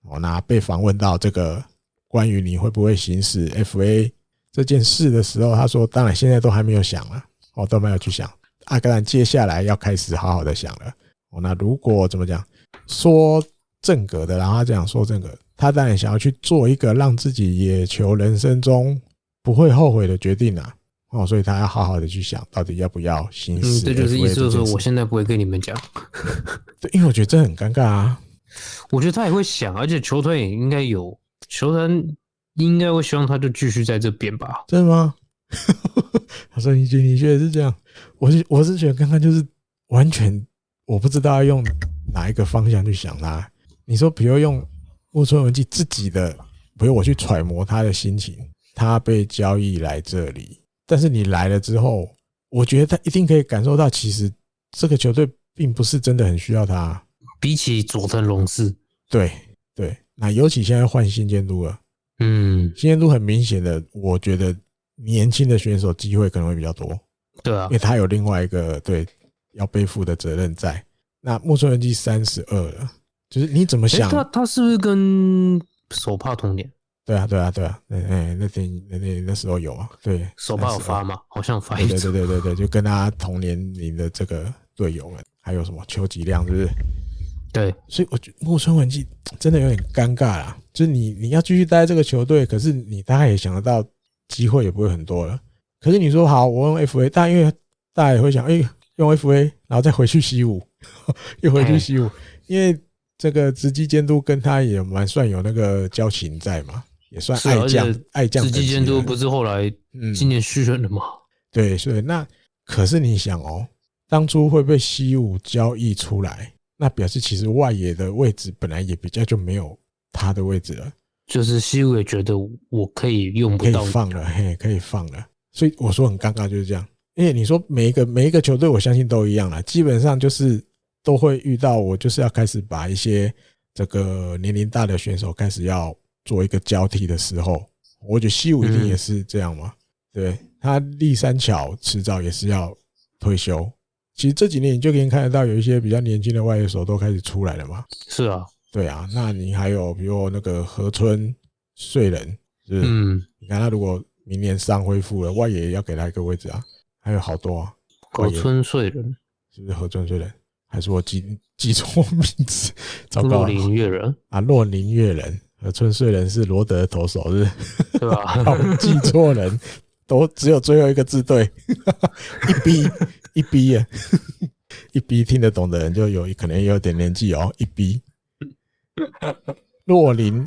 哦，那被访问到这个关于你会不会行使 FA 这件事的时候，他说，当然现在都还没有想了，哦，都没有去想。阿格兰接下来要开始好好的想了。哦，那如果怎么讲，说正格的，然后他这样说正格，他当然想要去做一个让自己野球人生中不会后悔的决定啊。哦，所以他要好好的去想到底要不要行使。嗯，这就是意思，就是说我现在不会跟你们讲。对，因为我觉得这很尴尬啊。我觉得他也会想，而且球团也应该有，球团应该会希望他就继续在这边吧？真的吗？他说：“你觉得你觉得是这样？我是我是觉得刚刚就是完全我不知道要用哪一个方向去想他。你说，比如用木村文纪自己的，比如我去揣摩他的心情，他被交易来这里，但是你来了之后，我觉得他一定可以感受到，其实这个球队并不是真的很需要他。比起佐藤龙士，对对，那尤其现在换新监督了，嗯，新监督很明显的，我觉得。”年轻的选手机会可能会比较多，对啊，因为他有另外一个对要背负的责任在。那木村文纪三十二了，就是你怎么想？他他是不是跟手帕同年？对啊，对啊，对啊，哎，那天那那那时候有啊，对，手帕有发吗？好像发一次。对对对对对，就跟他同年龄的这个队友们，还有什么邱吉亮，是不是？对，所以我觉得木村文纪真的有点尴尬啦。就是你你要继续待在这个球队，可是你大概也想得到。机会也不会很多了。可是你说好，我用 FA，但因为大家也会想，哎，用 FA，然后再回去习武，又回去习武，因为这个直击监督跟他也蛮算有那个交情在嘛，也算爱将爱将。直击监督不是后来今年续任了吗？对，所以那可是你想哦，当初会被西武交易出来，那表示其实外野的位置本来也比较就没有他的位置了。就是西武也觉得我可以用不到，可以放了，嘿，可以放了。所以我说很尴尬就是这样。因为你说每一个每一个球队，我相信都一样了，基本上就是都会遇到我就是要开始把一些这个年龄大的选手开始要做一个交替的时候，我觉得西武一定也是这样嘛。对，他立三桥迟早也是要退休。其实这几年你就可以看得到，有一些比较年轻的外野手都开始出来了嘛。是啊，对啊。那你还有比如那个河村穗人，是？嗯，你看他如果明年伤恢复了，外野要给他一个位置啊。还有好多啊。河村穗人是不是河村穗人？还是我记记错名字？糟糕。洛林月人啊，洛林月人，河村穗人是罗德投手，是？对吧？记错人。都只有最后一个字对，一逼一逼啊，一逼听得懂的人就有可能也有点年纪哦。一逼洛林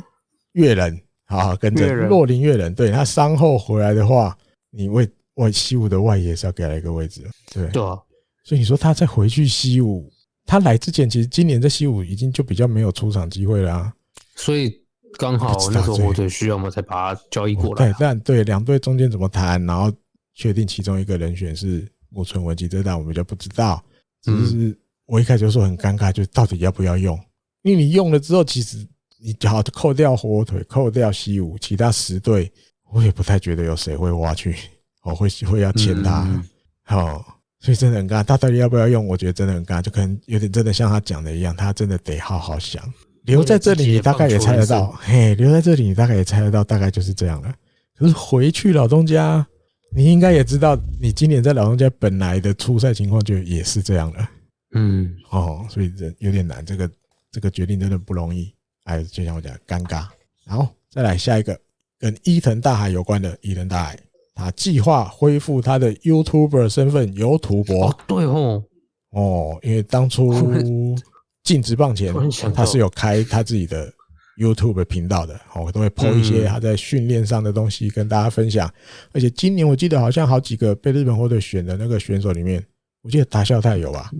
月人，好好跟着洛林月人，对他伤后回来的话，你为外西武的外野是要给他一个位置，对对啊。所以你说他再回去西武，他来之前其实今年在西武已经就比较没有出场机会了啊，所以。刚好那时候火腿需要，我们才把他交易过来。对，但对两队中间怎么谈，然后确定其中一个人选是木村文吉，这但我们就不知道。只是我一开始就说很尴尬，就到底要不要用？因为你用了之后，其实你只好扣掉火腿，扣掉西武，其他十队我也不太觉得有谁会挖去，我会会要签他。好，所以真的很尴尬，他到底要不要用？我觉得真的很尴尬，就可能有点真的像他讲的一样，他真的得好好想。留在这里，你大概也猜得到。嘿，留在这里，你大概也猜得到，大概就是这样了。可是回去老东家，你应该也知道，你今年在老东家本来的初赛情况就也是这样了。嗯，哦，所以这有点难，这个这个决定真的不容易。哎，就像我讲，尴尬。然后再来下一个，跟伊藤大海有关的，伊藤大海，他计划恢复他的 YouTuber 身份，由土博。哦，对哦，哦，因为当初。进职棒前，他是有开他自己的 YouTube 频道的，我都会 po 一些他在训练上的东西跟大家分享。而且今年我记得好像好几个被日本火腿选的那个选手里面，我记得达孝太有吧？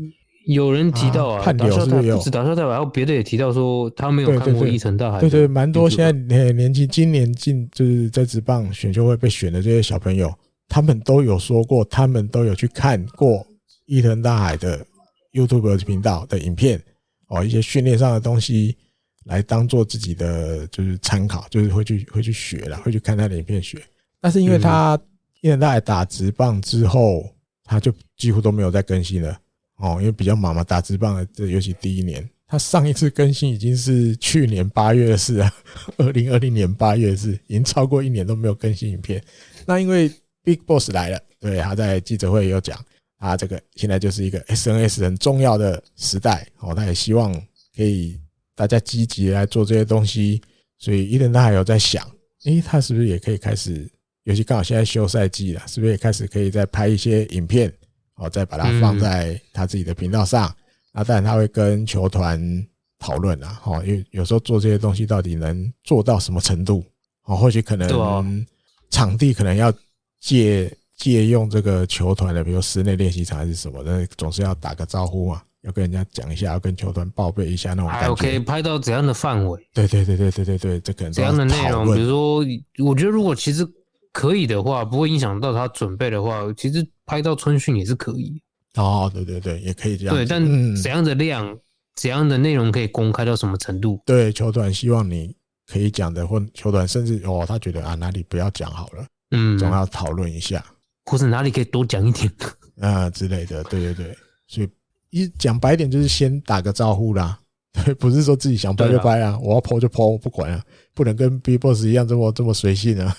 有人提到啊，判流是不止达孝太，然后别的也提到说他没有看过伊藤大海。对对，蛮多现在年年轻今年进就是在职棒选秀会被选的这些小朋友，他们都有说过，他们都有去看过伊藤大海的 YouTube 频道的影片。哦，一些训练上的东西来当做自己的就是参考，就是会去会去学了，会去看他的影片学。但是因为他现在打职棒之后，他就几乎都没有再更新了。哦，因为比较忙嘛，打字棒的这尤其第一年，他上一次更新已经是去年八月的事了，二零二零年八月的事，已经超过一年都没有更新影片。那因为 Big Boss 来了，对，他在记者会有讲。啊，这个现在就是一个 SNS 很重要的时代哦，他也希望可以大家积极来做这些东西，所以伊藤他还有在想，诶，他是不是也可以开始，尤其刚好现在休赛季了，是不是也开始可以再拍一些影片，哦，再把它放在他自己的频道上？那当然他会跟球团讨论啊，哦，因为有时候做这些东西到底能做到什么程度？哦，或许可能场地可能要借。借用这个球团的，比如室内练习场还是什么的，总是要打个招呼嘛，要跟人家讲一下，要跟球团报备一下那种感觉。可以拍到怎样的范围？对对对对对对对，这可能怎样的内容？比如说，我觉得如果其实可以的话，不会影响到他准备的话，其实拍到春训也是可以。哦，对对对，也可以这样。对，但怎样的量、嗯、怎样的内容可以公开到什么程度？对，球团希望你可以讲的，或球团甚至哦，他觉得啊哪里不要讲好了，嗯，总要讨论一下。或者哪里可以多讲一点 啊之类的，对对对，所以一讲白一点就是先打个招呼啦，对，不是说自己想拍就拍啊，我要 po 就我不管啊，不能跟 B Boss 一样这么这么随性啊，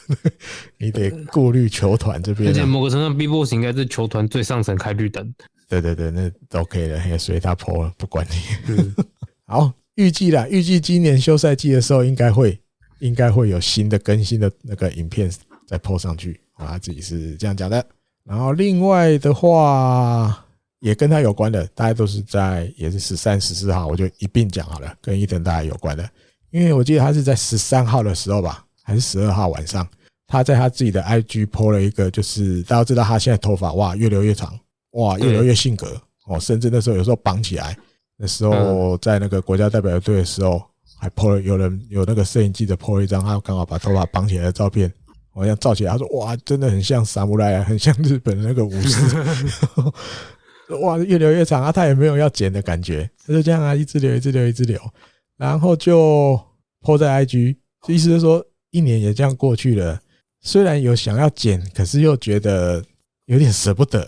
你得顾虑球团这边。而且某个程度上，B Boss 应该是球团最上层开绿灯。对对对，那都可以了，也随他 po 了，不管你。好，预计啦，预计今年休赛季的时候，应该会应该会有新的更新的那个影片再 po 上去。啊，他自己是这样讲的。然后另外的话，也跟他有关的，大家都是在也是十三、十四号，我就一并讲好了。跟伊藤大海有关的，因为我记得他是在十三号的时候吧，还是十二号晚上，他在他自己的 IG po 了一个，就是大家知道他现在头发哇越留越长，哇越留越性格哦，甚至那时候有时候绑起来，那时候在那个国家代表队的时候，还 po 了有人有那个摄影记者 po 了一张他刚好把头发绑起来的照片，好像照起来，他说哇，真的很像萨姆莱，很像日本的那个武士。哇，越留越长啊！他也没有要剪的感觉，他就这样啊，一直留，一直留，一直留，然后就 po 在 IG，意思是说一年也这样过去了。虽然有想要剪，可是又觉得有点舍不得，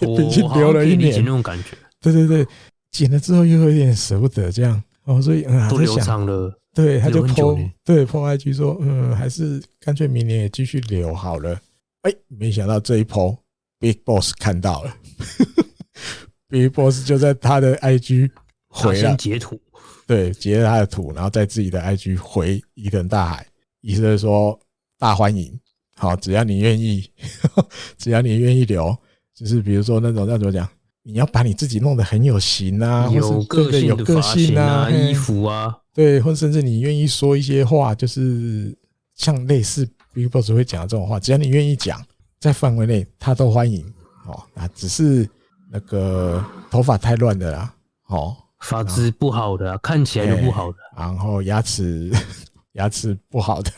也毕竟留了一年那种感觉。对对对，剪了之后又有点舍不得，这样哦，所以嗯，都留长了。对，他就 po 对 po IG 说，嗯，还是干脆明年也继续留好了。哎，没想到这一 po Big Boss 看到了。Big Boss 就在他的 IG 回了。截图，对，截了他的图，然后在自己的 IG 回伊藤大海，意思是说大欢迎，好，只要你愿意，只要你愿意留，就是比如说那种要怎么讲，你要把你自己弄得很有型啊，有个性的发型啊，衣服啊，对，或甚至你愿意说一些话，就是像类似 Big Boss 会讲的这种话，只要你愿意讲，在范围内他都欢迎。哦，那，只是那个头发太乱的啦，哦，发质不好的，看起来就不好的，然后牙齿 牙齿不好的，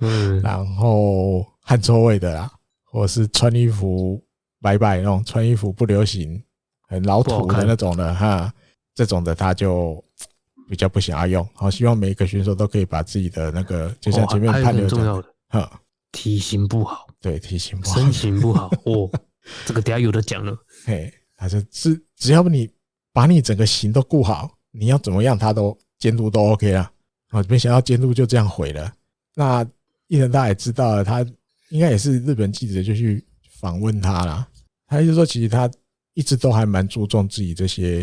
嗯，然后汗臭味的啦，或者是穿衣服白白那种，穿衣服不流行，很老土的那种的哈，这种的他就比较不想要用。好，希望每一个选手都可以把自己的那个，就像前面判的，重要的，哈，体型不好，对，体型不好，身形不好，哦。这个等下有的讲了，嘿，他说是只要你把你整个型都顾好，你要怎么样他都监督都 OK 了。啊，没想到监督就这样毁了。那伊藤大也知道了，他应该也是日本记者就去访问他了。他就说，其实他一直都还蛮注重自己这些，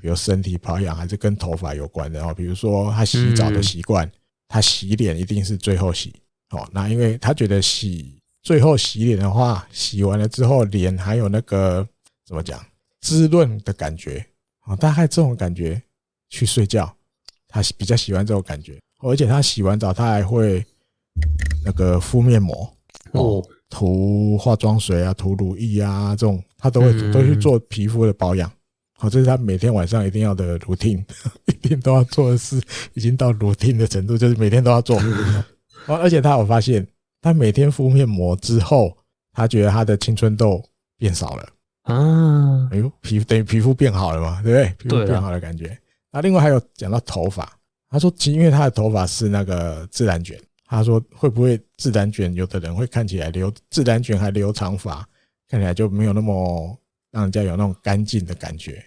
比如身体保养还是跟头发有关的哦。比如说他洗澡的习惯，他洗脸一定是最后洗。哦，那因为他觉得洗。最后洗脸的话，洗完了之后脸还有那个怎么讲滋润的感觉啊，大概这种感觉去睡觉，他比较喜欢这种感觉。而且他洗完澡，他还会那个敷面膜哦，涂化妆水啊，涂乳液啊，这种他都会都去做皮肤的保养。好，这是他每天晚上一定要的 routine，一定都要做的事，已经到 routine 的程度，就是每天都要做。而且他有发现。他每天敷面膜之后，他觉得他的青春痘变少了啊！哎呦，皮等于皮肤变好了嘛，对不对？皮肤变好的感觉。那另外还有讲到头发，他说其实因为他的头发是那个自然卷，他说会不会自然卷？有的人会看起来留自然卷还留长发，看起来就没有那么让人家有那种干净的感觉，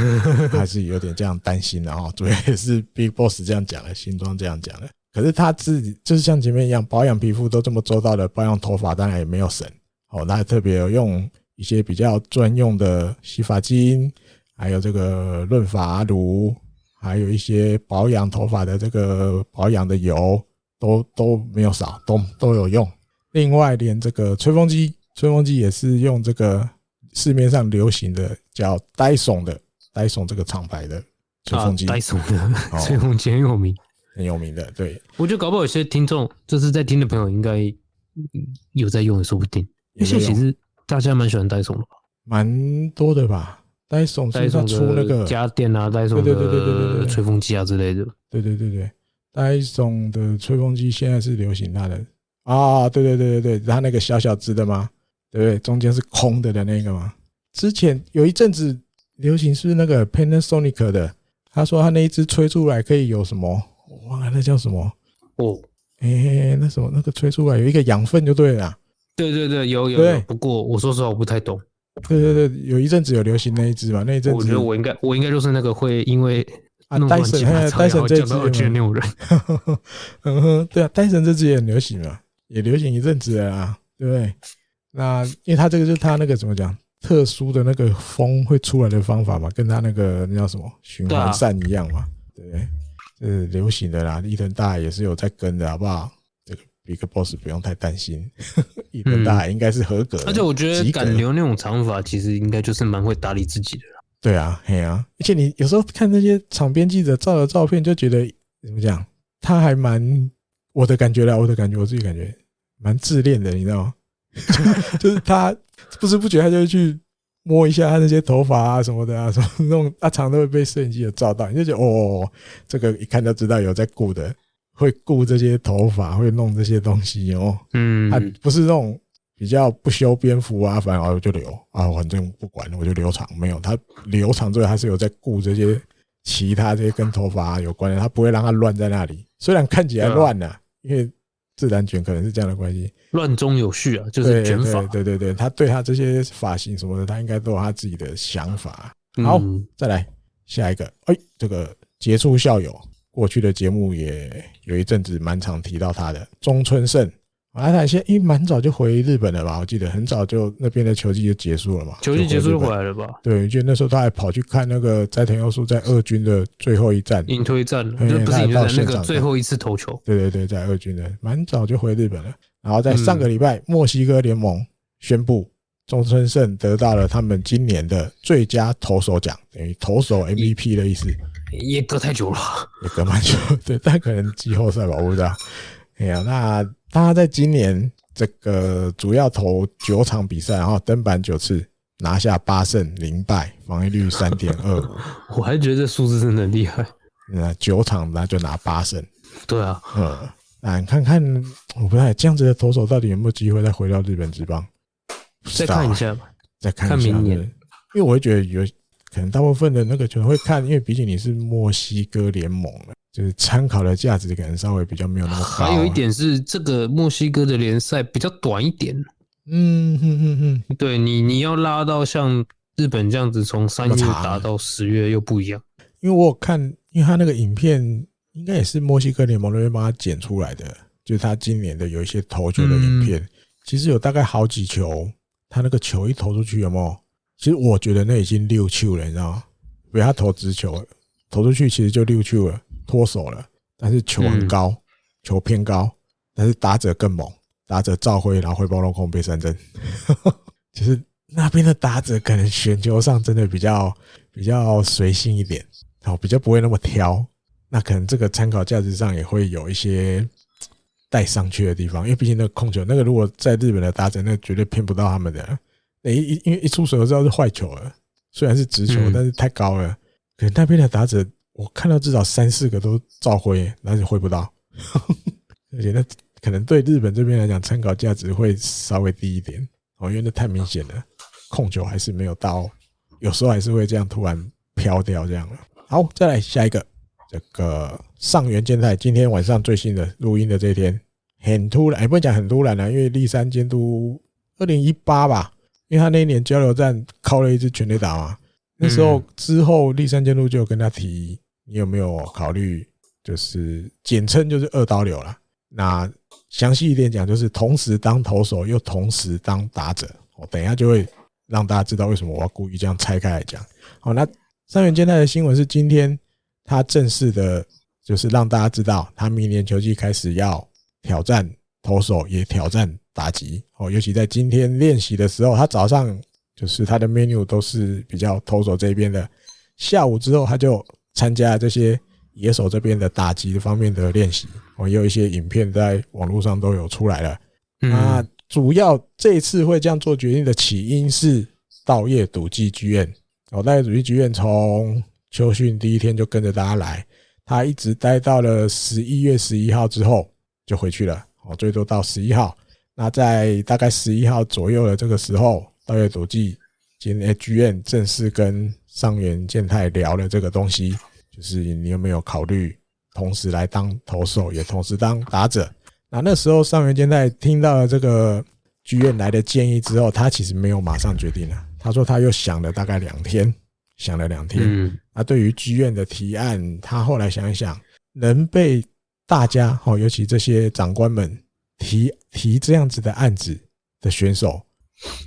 还是有点这样担心的哦。主要也是 Big Boss 这样讲的，新庄这样讲的。可是他自己就是像前面一样保养皮肤都这么周到的保养头发，当然也没有省哦。那还特别有用一些比较专用的洗发精，还有这个润发乳，还有一些保养头发的这个保养的油，都都没有少，都都有用。另外，连这个吹风机，吹风机也是用这个市面上流行的叫戴森的戴森这个厂牌的吹风机，戴森的吹风机很有名。很有名的，对，我觉得搞不好有些听众就是在听的朋友，应该有在用，也说不定。因为其实大家蛮喜欢戴森的，蛮多的吧？戴森戴森出那个家电啊，戴森对对对对对对吹风机啊之类的，对对对对，戴森的吹风机现在是流行它的啊，对对对对对，它那个小小只的吗？对不对？中间是空的的那个吗？之前有一阵子流行是那个 Panasonic 的，他说他那一只吹出来可以有什么？哇，那叫什么？哦，哎，那什么，那个吹出来有一个养分就对了。对对对，有有，有。不过我说实话，我不太懂。对对对，有一阵子有流行那一只嘛，那一阵子。我觉得我应该，我应该就是那个会因为啊，戴森，戴森这支也那种人。嗯哼，对啊，戴森这只也很流行嘛，也流行一阵子了啊，对不对？那因为它这个就是它那个怎么讲，特殊的那个风会出来的方法嘛，跟它那个那叫什么循环扇一样嘛，对不对？是流行的啦，伊藤大海也是有在跟的，好不好？这个 Big Boss 不用太担心，伊藤大海应该是合格的。而且我觉得敢留那种长发，其实应该就是蛮会打理自己的。对啊，嘿啊！而且你有时候看那些场边记者照的照片，就觉得怎么讲，他还蛮我的感觉啦，我的感觉，我自己感觉蛮自恋的，你知道吗？就是他不知不觉他就会去摸一下他那些头发啊什么的啊，什么那种啊，常都会被摄影机有照到，你就觉得哦，这个一看就知道有在顾的，会顾这些头发，会弄这些东西哦。嗯，他不是那种比较不修边幅啊，反正我就留啊，反正不管了，我就留长。没有，他留长之后他是有在顾这些其他这些跟头发有关的，他不会让它乱在那里。虽然看起来乱了，因为。自然卷可能是这样的关系，乱中有序啊，就是卷法。对对对，他对他这些发型什么的，他应该都有他自己的想法。好，嗯、再来下一个。哎，这个杰出校友，过去的节目也有一阵子蛮常提到他的中村胜。啊，他现在蛮早就回日本了吧？我记得很早就那边的球季就结束了嘛。球季结束就回来了吧？对，就那时候他还跑去看那个斋藤优树在二军的最后一战，引退战，就不是引退战，那个最后一次投球。对对对，在二军的，蛮早就回日本了。然后在上个礼拜，墨西哥联盟宣布中村胜得到了他们今年的最佳投手奖，等于投手 MVP 的意思。也隔太久了，也隔蛮久，对，但可能季后赛吧，我不知道。哎呀，那。他在今年这个主要投九场比赛，然后登板九次，拿下八胜零败，防御率三点二。我还觉得这数字真的厉害。那九场那就拿八胜。对啊，嗯，那你看看，我不太这样子的投手到底有没有机会再回到日本职棒？再看一下吧，再看一下。看明年，因为我会觉得有可能大部分的那个球会看，因为毕竟你是墨西哥联盟了。就是参考的价值可能稍微比较没有那么高。还有一点是，这个墨西哥的联赛比较短一点。嗯哼哼哼，对你，你要拉到像日本这样子，从三月打到十月又不一样。因为我有看，因为他那个影片应该也是墨西哥联盟那边帮他剪出来的，就是他今年的有一些投球的影片，其实有大概好几球，他那个球一投出去有没有？其实我觉得那已经六球了，你知道吗？因为他投直球，投出去其实就六球了。脱手了，但是球很高，嗯、球偏高，但是打者更猛，打者照挥，然后挥棒落空被三振。就是那边的打者可能选球上真的比较比较随性一点，好，比较不会那么挑。那可能这个参考价值上也会有一些带上去的地方，因为毕竟那个控球，那个如果在日本的打者，那个绝对骗不到他们的。一一因为一出手就知道是坏球了，虽然是直球，但是太高了，可能那边的打者。我看到至少三四个都照挥，但是挥不到，而且那可能对日本这边来讲参考价值会稍微低一点哦，因为那太明显了，控球还是没有到，有时候还是会这样突然飘掉这样了。好，再来下一个，这个上原健太今天晚上最新的录音的这一天很突然，也不会讲很突然了，因为立山监督二零一八吧，因为他那一年交流战靠了一支全垒打嘛，那时候之后立山监督就跟他提。你有没有考虑，就是简称就是二刀流了？那详细一点讲，就是同时当投手又同时当打者。我等一下就会让大家知道为什么我要故意这样拆开来讲。好，那三元健太的新闻是今天他正式的，就是让大家知道他明年球季开始要挑战投手，也挑战打击。哦，尤其在今天练习的时候，他早上就是他的 menu 都是比较投手这边的，下午之后他就。参加这些野手这边的打击方面的练习，我也有一些影片在网络上都有出来了。那主要这一次会这样做决定的起因是稻叶笃纪剧院。哦，稻叶笃纪剧院从秋训第一天就跟着大家来，他一直待到了十一月十一号之后就回去了。哦，最多到十一号。那在大概十一号左右的这个时候，稻叶笃纪今天剧院正式跟。上原健太聊了这个东西，就是你有没有考虑同时来当投手，也同时当打者？那那时候上原健太听到了这个剧院来的建议之后，他其实没有马上决定了。他说他又想了大概两天，想了两天。嗯，那对于剧院的提案，他后来想一想，能被大家哦，尤其这些长官们提提这样子的案子的选手，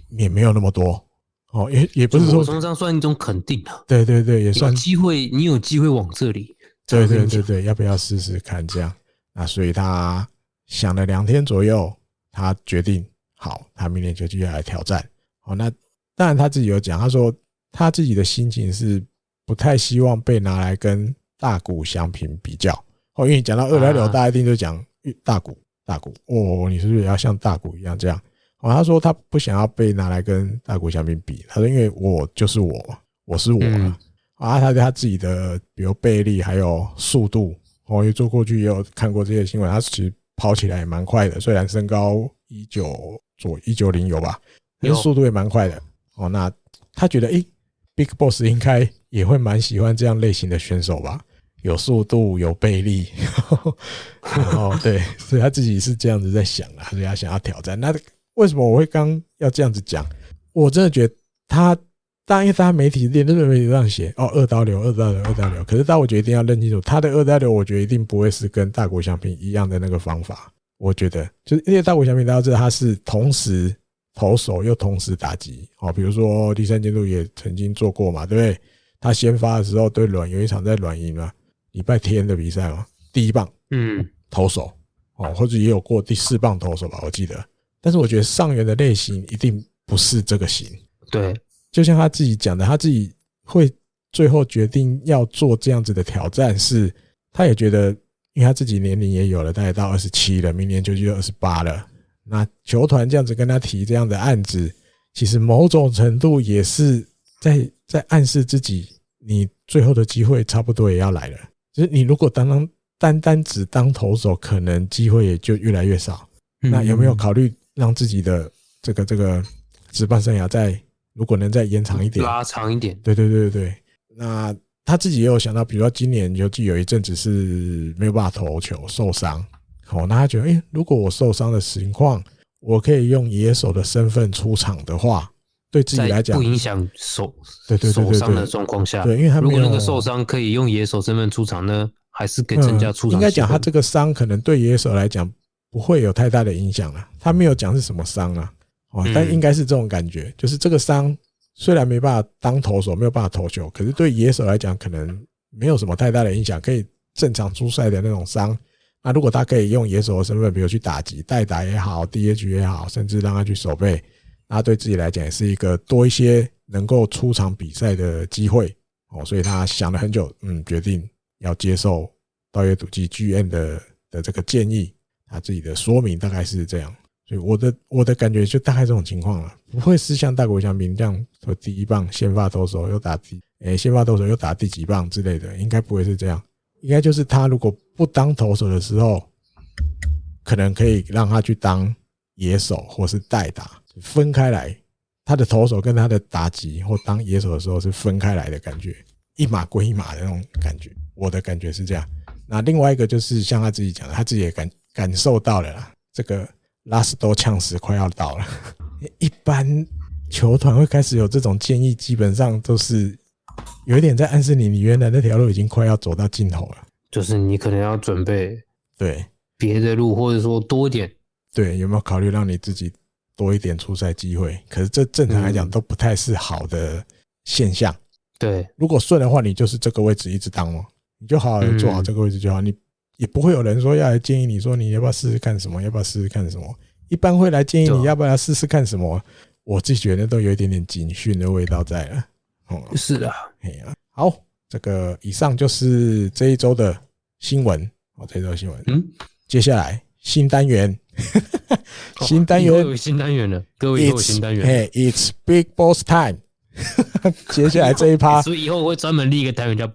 也没有那么多。哦，也也不是说从上算一种肯定啊，对对对，也算机会，你有机会往这里，对对对对，要不要试试看这样？那所以他想了两天左右，他决定好，他明年就继续来挑战。哦，那当然他自己有讲，他说他自己的心情是不太希望被拿来跟大股相平比较。哦，因为讲到二来六，大家一定就讲大股大股哦，你是不是也要像大股一样这样？哦，他说他不想要被拿来跟大谷翔平比，他说因为我就是我，我是我啊，啊他对他自己的比如倍力还有速度，我也做过去也有看过这些新闻，他其实跑起来也蛮快的，虽然身高一九左一九零有吧，但是速度也蛮快的哦。那他觉得，诶，Big Boss 应该也会蛮喜欢这样类型的选手吧？有速度，有背力，然后对，所以他自己是这样子在想啊，所以他想要挑战那。为什么我会刚要这样子讲？我真的觉得他，当然因为他媒体连日本媒体这样写哦，二刀流，二刀流，二刀流。可是，但我觉得一定要认清楚，他的二刀流，我觉得一定不会是跟大国相平一样的那个方法。我觉得，就是因为大国相平大家知道他是同时投手又同时打击哦，比如说第三监督也曾经做过嘛，对不对？他先发的时候对软有一场在软银嘛，礼拜天的比赛嘛，第一棒嗯投手哦，或者也有过第四棒投手吧，我记得。但是我觉得上原的类型一定不是这个型，对，就像他自己讲的，他自己会最后决定要做这样子的挑战，是他也觉得，因为他自己年龄也有了，他也到二十七了，明年就就二十八了。那球团这样子跟他提这样的案子，其实某种程度也是在在暗示自己，你最后的机会差不多也要来了。就是你如果单单单单只当投手，可能机会也就越来越少。那有没有考虑？让自己的这个这个职棒生涯再如果能再延长一点，拉长一点，对对对对对。那他自己也有想到，比如说今年尤其有一阵子是没有办法投球受伤，哦，那他觉得，诶，如果我受伤的情况，我可以用野手的身份出场的话，对自己来讲不影响手对对对对受伤的状况下，对，因为他如果那个受伤可以用野手身份出场呢，还是可以增加出场。应该讲他这个伤可能对野手来讲。不会有太大的影响了。他没有讲是什么伤啊，哦，但应该是这种感觉，就是这个伤虽然没办法当投手，没有办法投球，可是对野手来讲，可能没有什么太大的影响，可以正常出赛的那种伤。那如果他可以用野手的身份，比如去打击、代打也好，DH 也好，甚至让他去守备，那对自己来讲也是一个多一些能够出场比赛的机会哦。所以他想了很久，嗯，决定要接受稻叶笃纪 GM 的的这个建议。他自己的说明大概是这样，所以我的我的感觉就大概这种情况了，不会是像大谷翔平这样说第一棒先发投手又打第诶先发投手又打第几棒之类的，应该不会是这样，应该就是他如果不当投手的时候，可能可以让他去当野手或是代打，分开来，他的投手跟他的打击或当野手的时候是分开来的感觉，一码归一码的那种感觉，我的感觉是这样。那另外一个就是像他自己讲的，他自己也感。感受到了啦，这个拉斯多呛死快要到了。一般球团会开始有这种建议，基本上都是有一点在暗示你，你原来那条路已经快要走到尽头了。就是你可能要准备对别的路，或者说多一点。对，有没有考虑让你自己多一点出赛机会？可是这正常来讲都不太是好的现象。对，如果顺的话，你就是这个位置一直当哦，你就好好做好这个位置就好。你。也不会有人说要来建议你说，你要不要试试看什么，要不要试试看什么？一般会来建议你要不要试试看什么？我自己觉得都有一点点警讯的味道在了。哦，是的，哎呀，好，这个以上就是这一周的新闻。哦，这一周新闻。嗯，接下来新单元，新单元有新单元了，各位有新单元。哎，It's Big Boss Time。接下来这一趴，所以以后我会专门立一个单元叫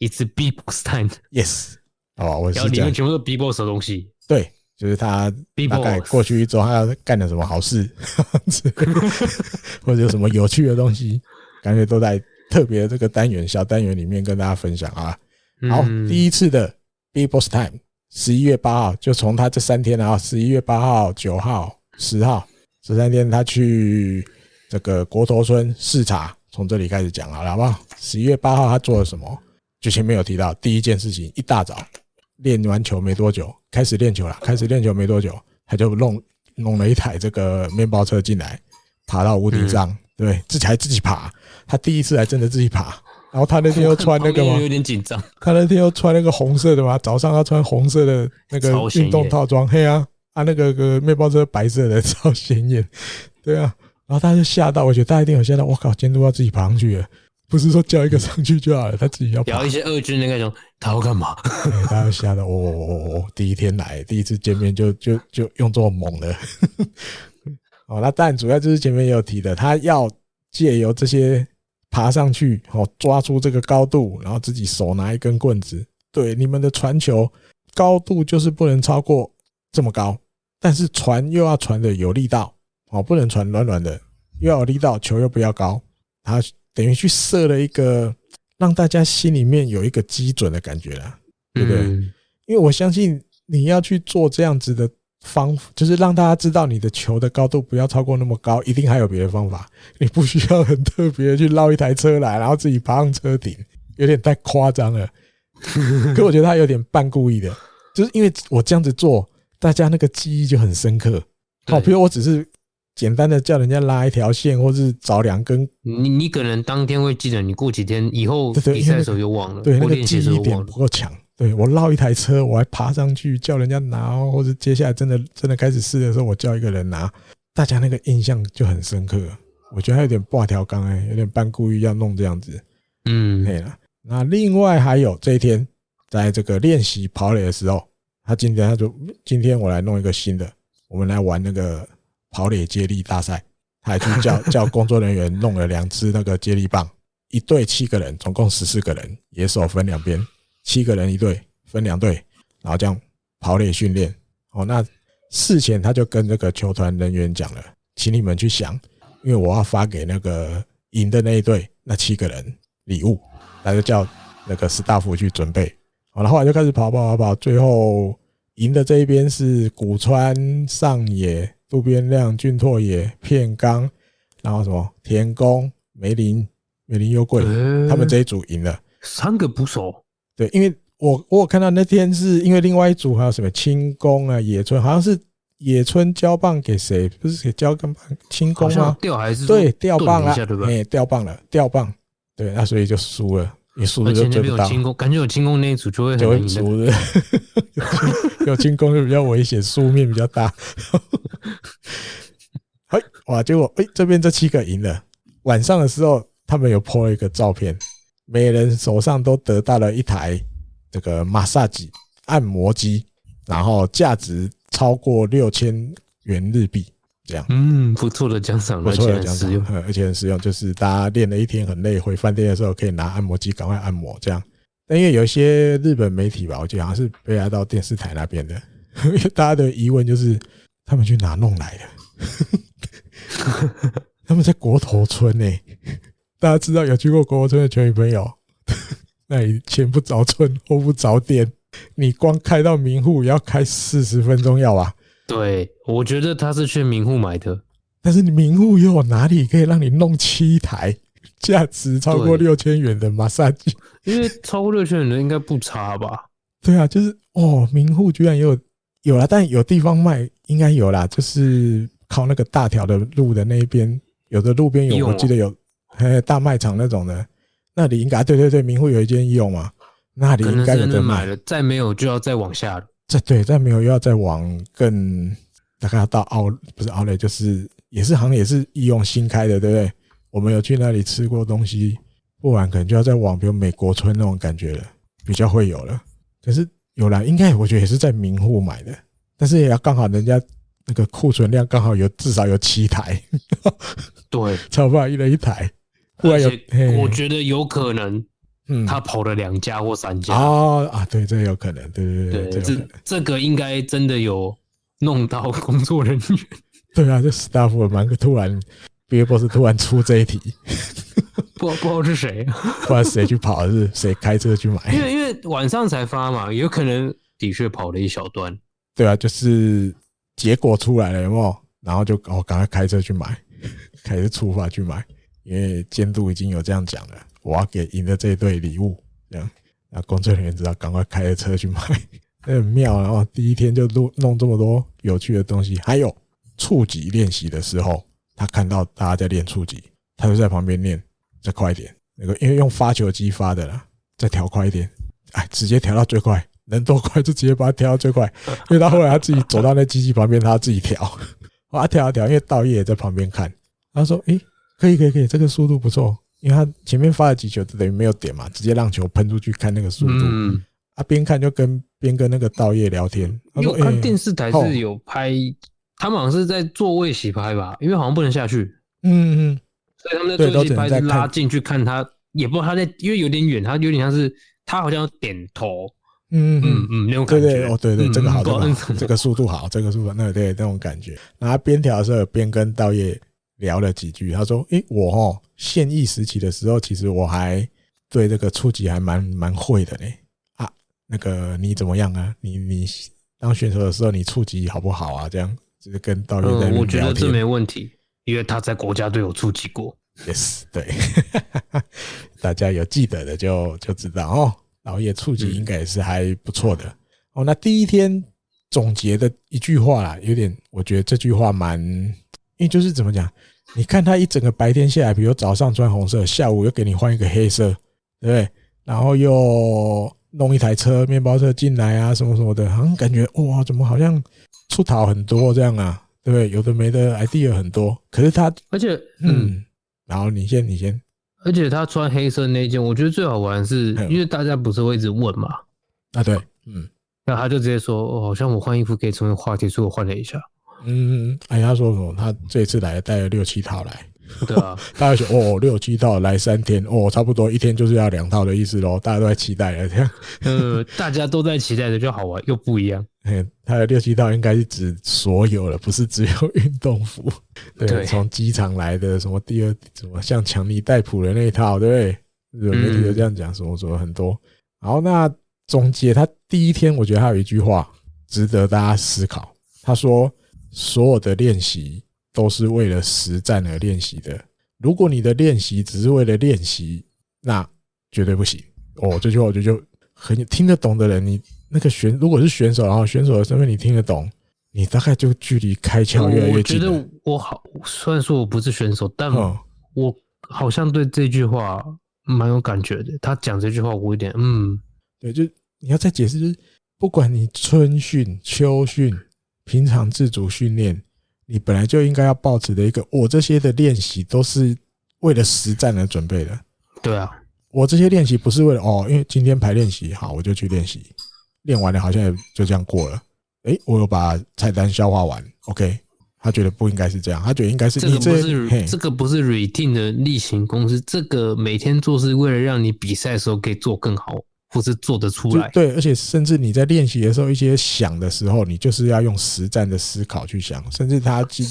It's Big Boss Time。Yes。哦，我是里面全部是 Big Boss 的东西。对，就是他大概过去一周他要干了什么好事，或者有什么有趣的东西，感觉都在特别的这个单元小单元里面跟大家分享啊。好，第一次的 Big Boss Time，十一月八号就从他这三天啊，十一月八号、九号、十号这三天，他去这个国头村视察，从这里开始讲好了，好不好？十一月八号他做了什么？就前面有提到，第一件事情，一大早。练完球没多久，开始练球了。开始练球没多久，他就弄弄了一台这个面包车进来，爬到屋顶上，对，自己还自己爬。他第一次还真的自己爬。然后他那天又穿那个 吗？有点紧张。他那天又穿那个红色的嘛，早上要穿红色的那个运动套装。嘿啊，啊那个个面包车白色的，超显眼。对啊，然后他就吓到，我觉得他一定有吓到。我靠，监督要自己爬上去了。不是说叫一个上去就好了，他自己要爬。聊一些二军的那种，他要干嘛？他要吓得我我我我第一天来，第一次见面就就就用这么猛的。哦，那当然主要就是前面也有提的，他要借由这些爬上去，哦，抓出这个高度，然后自己手拿一根棍子，对，你们的传球高度就是不能超过这么高，但是传又要传的有力道，哦，不能传软软的，又要有力道，球又不要高，他等于去设了一个让大家心里面有一个基准的感觉了，对不对？因为我相信你要去做这样子的。方就是让大家知道你的球的高度不要超过那么高，一定还有别的方法。你不需要很特别去捞一台车来，然后自己爬上车顶，有点太夸张了。可我觉得他有点半故意的，就是因为我这样子做，大家那个记忆就很深刻。好，比如我只是简单的叫人家拉一条线，或是找两根，你你可能当天会记得，你过几天以后比赛的时候又忘了，对，那个记忆点不够强。对，我绕一台车，我还爬上去叫人家拿，或者接下来真的真的开始试的时候，我叫一个人拿，大家那个印象就很深刻。我觉得他有点挂条杠哎，有点半故意要弄这样子。嗯，对了。那另外还有这一天，在这个练习跑垒的时候，他今天他就今天我来弄一个新的，我们来玩那个跑垒接力大赛。他还去叫 叫工作人员弄了两支那个接力棒，一队七个人，总共十四个人，野手分两边。七个人一队，分两队，然后这样跑垒训练。哦，那事前他就跟这个球团人员讲了，请你们去想，因为我要发给那个赢的那一队那七个人礼物，他就叫那个 staff 去准备。好了，后来就开始跑跑跑跑，最后赢的这一边是古川上野、渡边亮、俊拓也、片冈，然后什么田宫、梅林、梅林优贵，他们这一组赢了，三个捕手。对，因为我我有看到那天是因为另外一组还有什么清宫啊、野村，好像是野村交棒给谁？不是给交棒清宫吗？掉还是对掉棒了？哎，掉棒了，掉棒。对，那所以就输了，你输了就追不到。感觉有进攻那一组就会就会输的，有进攻 就比较危险，输面比较大。嘿，哇！结果哎，这边这七个赢了。晚上的时候，他们有 po 了一个照片。每人手上都得到了一台这个 massage 按摩机，然后价值超过六千元日币，这样。嗯，不错的奖赏，不错的奖赏，而且很实用。就是大家练了一天很累，回饭店的时候可以拿按摩机赶快按摩，这样。但因为有一些日本媒体吧，我记得好像是被拉到电视台那边的，因 为大家的疑问就是他们去哪弄来的？他们在国头村呢、欸。大家知道有去过国头村的球迷朋友，那里前不着村后不着店，你光开到名户也要开四十分钟要吧？对，我觉得他是去名户买的，但是你名户又有哪里可以让你弄七台价值超过六千元的马杀鸡？因为超过六千元的应该不差吧？对啊，就是哦，名户居然也有有啦，但有地方卖应该有啦，就是靠那个大条的路的那一边，有的路边有，我记得有。还有，大卖场那种的，那里应该对对对，名户有一间用嘛，那里应该有的买了，再没有就要再往下了。再对，再没有又要再往更大概要到奥不是奥莱，就是也是好像也是易用新开的，对不对？我们有去那里吃过东西，不然可能就要再往比如美国村那种感觉了，比较会有了。可是有了，应该我觉得也是在名户买的，但是也要刚好人家那个库存量刚好有至少有七台，对，超不好一人一台。而且我觉得有可能，嗯，他跑了两家或三家哦啊，对，这有可能，对对对对，这这个应该真的有弄到工作人员。对啊，这 staff 蛮突然，，Bill boss 突然出这一题，不不知道是谁，不知道谁去跑，是谁开车去买？因为因为晚上才发嘛，有可能的确跑了一小段。对啊，就是结果出来了，有没有？然后就哦，赶快开车去买，开始出发去买。因为监督已经有这样讲了，我要给赢的这一队礼物，这样，那工作人员知道赶快开着车去买，那 很妙。然后第一天就弄弄这么多有趣的东西，还有触击练习的时候，他看到大家在练触击，他就在旁边练，再快一点。那个因为用发球机发的啦，再调快一点，哎，直接调到最快，能多快就直接把它调到最快。因为他后来他自己走到那机器旁边，他自己调，哇，调啊调，因为道业也在旁边看，他说，诶。可以可以可以，这个速度不错，因为他前面发了几球，就等于没有点嘛，直接让球喷出去，看那个速度。嗯，啊，边看就跟边跟那个道业聊天。他说：“看电视台是有拍他们好像是在座位洗拍吧，因为好像不能下去。嗯嗯，所以他们在座位洗拍是拉进去看他，也不知道他在，因为有点远，他有点像是他好像点头。嗯嗯嗯，那种感觉。对对哦，对对，这个好，这个速度好，这个速度那对那种感觉。然后边调的时候边跟道业聊了几句，他说：“诶，我哦，现役时期的时候，其实我还对这个触级还蛮蛮会的嘞。啊，那个你怎么样啊？你你当选手的时候，你触级好不好啊？这样就是跟道业在聊。我觉得这没问题，因为他在国家队有触级过。Yes，对，大家有记得的就就知道哦。”老叶触及应该也是还不错的哦。那第一天总结的一句话啦，有点我觉得这句话蛮，因为就是怎么讲？你看他一整个白天下来，比如早上穿红色，下午又给你换一个黑色，对不对？然后又弄一台车，面包车进来啊，什么什么的，好像感觉哇，怎么好像出逃很多这样啊？对不对？有的没的 idea 很多，可是他而且嗯，嗯，然后你先，你先。而且他穿黑色那件，我觉得最好玩是，因为大家不是会一直问嘛。啊，对，嗯，那他就直接说：“哦，好像我换衣服可以成为话题，所以我换了一下。”嗯，哎，他说什么？他这次来带了六七套来。对啊，大家说哦，六七套来三天哦，差不多一天就是要两套的意思喽。大家都在期待了，这样。呃，大家都在期待的就好玩又不一样。嗯，他的六七套应该是指所有了，不是只有运动服。对，从机场来的什么第二什么像强尼戴普的那一套，对不对？有媒体都这样讲，什么什么很多。好，那总结他第一天，我觉得他有一句话值得大家思考。他说：“所有的练习。”都是为了实战而练习的。如果你的练习只是为了练习，那绝对不行。哦，这句话我觉得就很听得懂的人，你那个选如果是选手，然后选手的身份你听得懂，你大概就距离开窍越来越近。我觉得我好，虽然说我不是选手，但我好像对这句话蛮有感觉的。他讲这句话，我有点嗯，对，就你要再解释，就是不管你春训、秋训、平常自主训练。你本来就应该要保持的一个，我这些的练习都是为了实战而准备的。对啊，我这些练习不是为了哦，因为今天排练习好，我就去练习，练完了好像也就这样过了。诶，我有把菜单消化完，OK。他觉得不应该是这样，他觉得应该是你这个不是这个不是 routine 的例行公事，这个每天做是为了让你比赛的时候可以做更好。不是做得出来，对，而且甚至你在练习的时候，一些想的时候，你就是要用实战的思考去想。甚至他几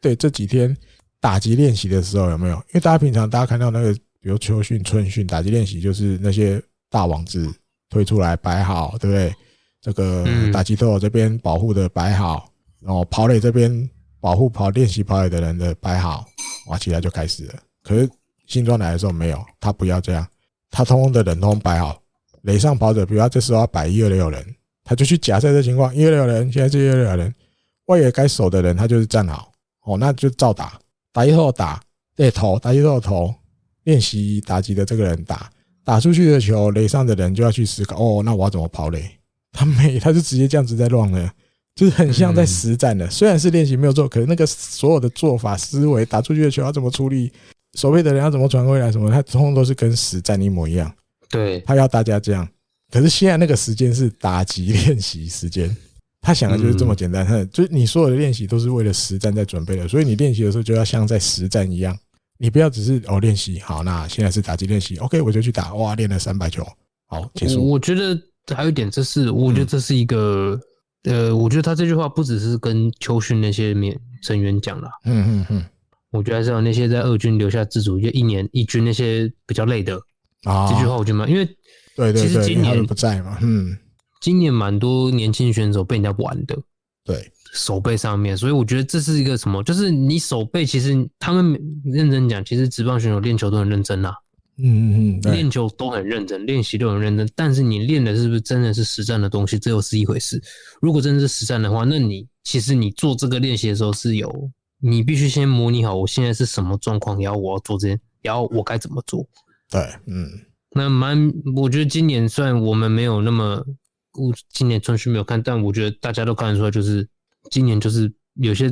对这几天打击练习的时候有没有？因为大家平常大家看到那个，比如秋训、春训打击练习，就是那些大网子推出来摆好，对不对？这个打击头这边保护的摆好，然后跑垒这边保护跑练习跑垒的人的摆好，哇，起来就开始了。可是新装来的时候没有，他不要这样，他通通的人通摆好。垒上跑者，比如他这时候要摆一二六人，他就去假设这情况，一二六人，现在是一二六人，外野该守的人他就是站好，哦，那就照打，打一后打，对投，打一后投，练习打击的这个人打，打出去的球，垒上的人就要去思考，哦，那我要怎么跑垒？他没，他就直接这样子在乱了，就是很像在实战的，虽然是练习没有做，可是那个所有的做法思维，打出去的球要怎么处理，守备的人要怎么传回来，什么，他通通都是跟实战一模一样。对，他要大家这样，可是现在那个时间是打击练习时间，他想的就是这么简单。他就是你所有的练习都是为了实战在准备的，所以你练习的时候就要像在实战一样，你不要只是哦练习好，那现在是打击练习，OK 我就去打，哇练了三百球，好结束。我觉得还有一点，这是我觉得这是一个，呃，我觉得他这句话不只是跟秋训那些免成员讲了，嗯嗯嗯，我觉得还是有那些在二军留下自主就一年一军那些比较累的。啊，这句话我觉得蛮，因为对对对，其实今年不在嘛，嗯，今年蛮多年轻选手被人家玩的，对，手背上面，所以我觉得这是一个什么？就是你手背，其实他们认真讲，其实职棒选手练球都很认真呐，嗯嗯嗯，练球都很认真，练习都很认真，但是你练的是不是真的是实战的东西，这又是一回事。如果真的是实战的话，那你其实你做这个练习的时候是有，你必须先模拟好我现在是什么状况，然后我要做这些，然后我该怎么做。对，嗯，那蛮，我觉得今年虽然我们没有那么，我今年春训没有看，但我觉得大家都看得出来，就是今年就是有些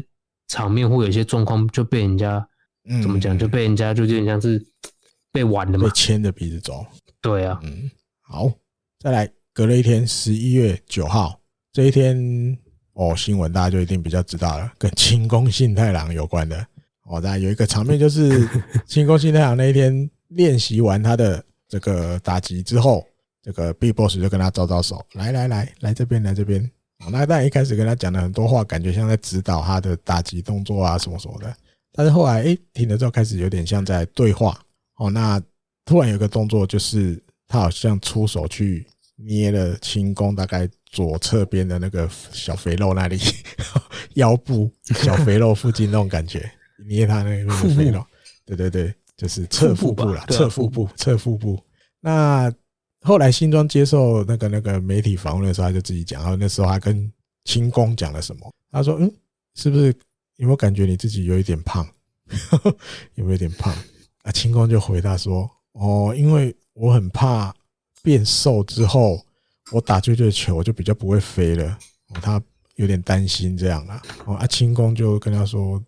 场面或有些状况就被人家，嗯，怎么讲，就被人家就有点像是被玩的嘛，被牵着鼻子走。对啊，嗯，好，再来，隔了一天，十一月九号这一天，哦，新闻大家就一定比较知道了，跟清宫信太郎有关的哦。大家有一个场面就是 清宫信太郎那一天练习完他的这个打击之后，这个 Big Boss 就跟他招招手，来来来，来这边来这边。那当然一开始跟他讲了很多话，感觉像在指导他的打击动作啊什么什么的。但是后来哎停了之后，开始有点像在对话哦。那突然有个动作就是他好像出手去。捏了轻功大概左侧边的那个小肥肉那里，腰部小肥肉附近那种感觉，捏他那个肥肉，对对对，就是侧腹部啦，侧腹部，侧腹部。那后来新庄接受那个那个媒体访问的时候，他就自己讲，然后那时候他跟清宫讲了什么？他说：“嗯，是不是有没有感觉你自己有一点胖？有没有点胖？”啊，清宫就回答说：“哦，因为我很怕。”变瘦之后，我打出去的球就比较不会飞了。他有点担心这样啊。哦，啊清宫就跟他说：“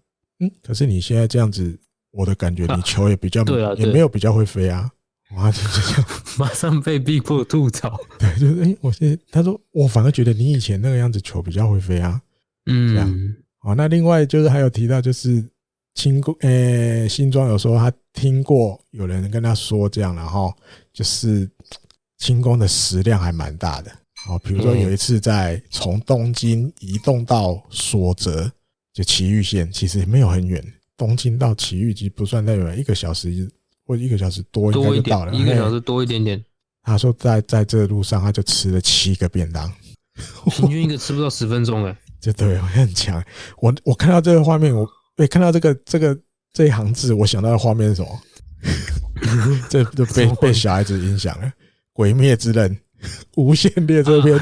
嗯，可是你现在这样子，我的感觉 你球也比较对啊，也没有比较会飞啊。”哇，就这样，马上被逼迫吐槽。对，就是哎，我现在他说我反而觉得你以前那个样子球比较会飞啊。嗯，这样。哦，那另外就是还有提到就是轻功诶，新庄有说他听过有人跟他说这样，然后就是。轻功的食量还蛮大的哦，比如说有一次在从东京移动到所泽，就埼玉县，其实也没有很远，东京到埼玉其实不算太远，一个小时或一个小时多应该就到了，一个小时多一点点。他说在在这路上他就吃了七个便当，平均一个吃不到十分钟哎，就对我很强。我我看到这个画面，我哎看到这个这个这一行字，我想到的画面是什么？这就被被小孩子影响了。鬼灭之刃，无限列车篇，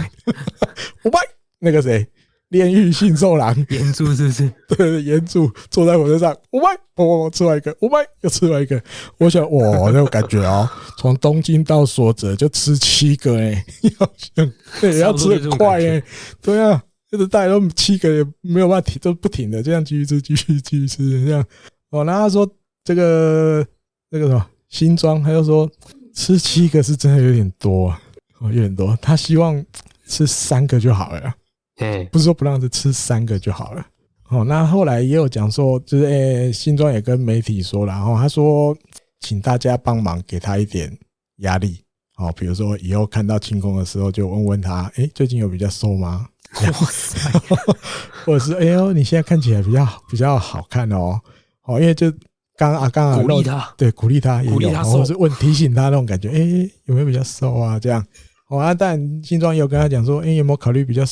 我拜那个谁，炼狱性寿郎，炎柱是不是？对，岩柱坐在火车上，我拜，我我吃完一个，我拜又吃完一个。我想，哇，那种感觉哦，从东京到所泽就吃七个哎，要想对，要吃的快哎，对啊，就是大家都七个也没有办法停，都不停的这样继续吃，继续继续吃这样。哦，然后他说这个那个什么新装，他就说。吃七个是真的有点多啊，哦，有点多。他希望吃三个就好了，哎，不是说不让他吃三个就好了。哦，那后来也有讲说，就是诶，新庄也跟媒体说了，然后他说，请大家帮忙给他一点压力，哦，比如说以后看到清宫的时候，就问问他，诶，最近有比较瘦吗？哇塞，或者是哎呦，你现在看起来比较比较好看哦，哦，因为就。刚啊，刚啊，鼓励他，对，鼓励他，鼓励他，或者是问提醒他那种感觉，哎、欸，有没有比较瘦啊？这样，哦啊，但新庄也有跟他讲说，哎、欸，有没有考虑比较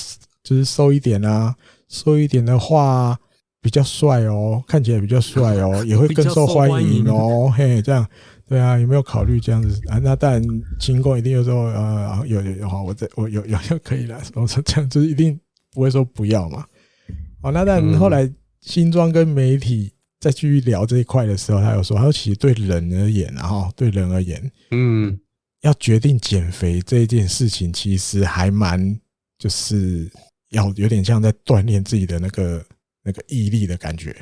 就是瘦一点啊？瘦一点的话比较帅哦，看起来比较帅哦，也会更受欢迎哦。嘿，这样，对啊，有没有考虑这样子啊？那当然，清宫一定有时候，呃，有有有，好，我这我有有就可以了。我说这样就是一定不会说不要嘛。好，那但后来新装跟媒体。再继续聊这一块的时候，他有说，他说其实对人而言，然后对人而言，嗯，要决定减肥这一件事情，其实还蛮就是要有点像在锻炼自己的那个那个毅力的感觉。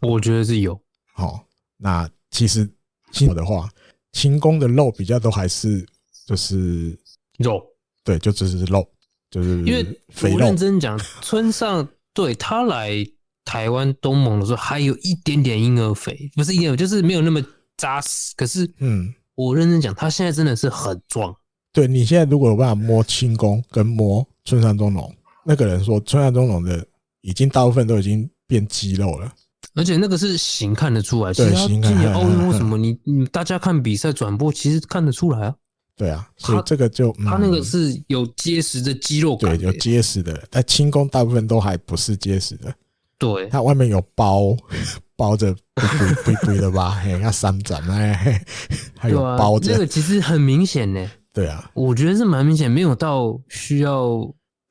我觉得是有。好，那其实清的话，清宫的肉比较都还是就是肉，对，就只是肉，就是因为我认真讲，村上对他来。台湾东盟的时候还有一点点婴儿肥，不是婴儿，就是没有那么扎实。可是，嗯，我认真讲，他现在真的是很壮。对，你现在如果有办法摸清宫跟摸村上宗隆，那个人说村上中龙的已经大部分都已经变肌肉了，而且那个是形看得出来。对，形看。今年奥运为什么你你大家看比赛转播，其实看得出来啊。对啊，所以这个就他那个是有结实的肌肉感，对，有结实的。但轻功大部分都还不是结实的。对，它外面有包 包着，堆堆堆的吧？嘿，要三盏哎，还有包着、啊。这个其实很明显呢。对啊，我觉得是蛮明显，没有到需要，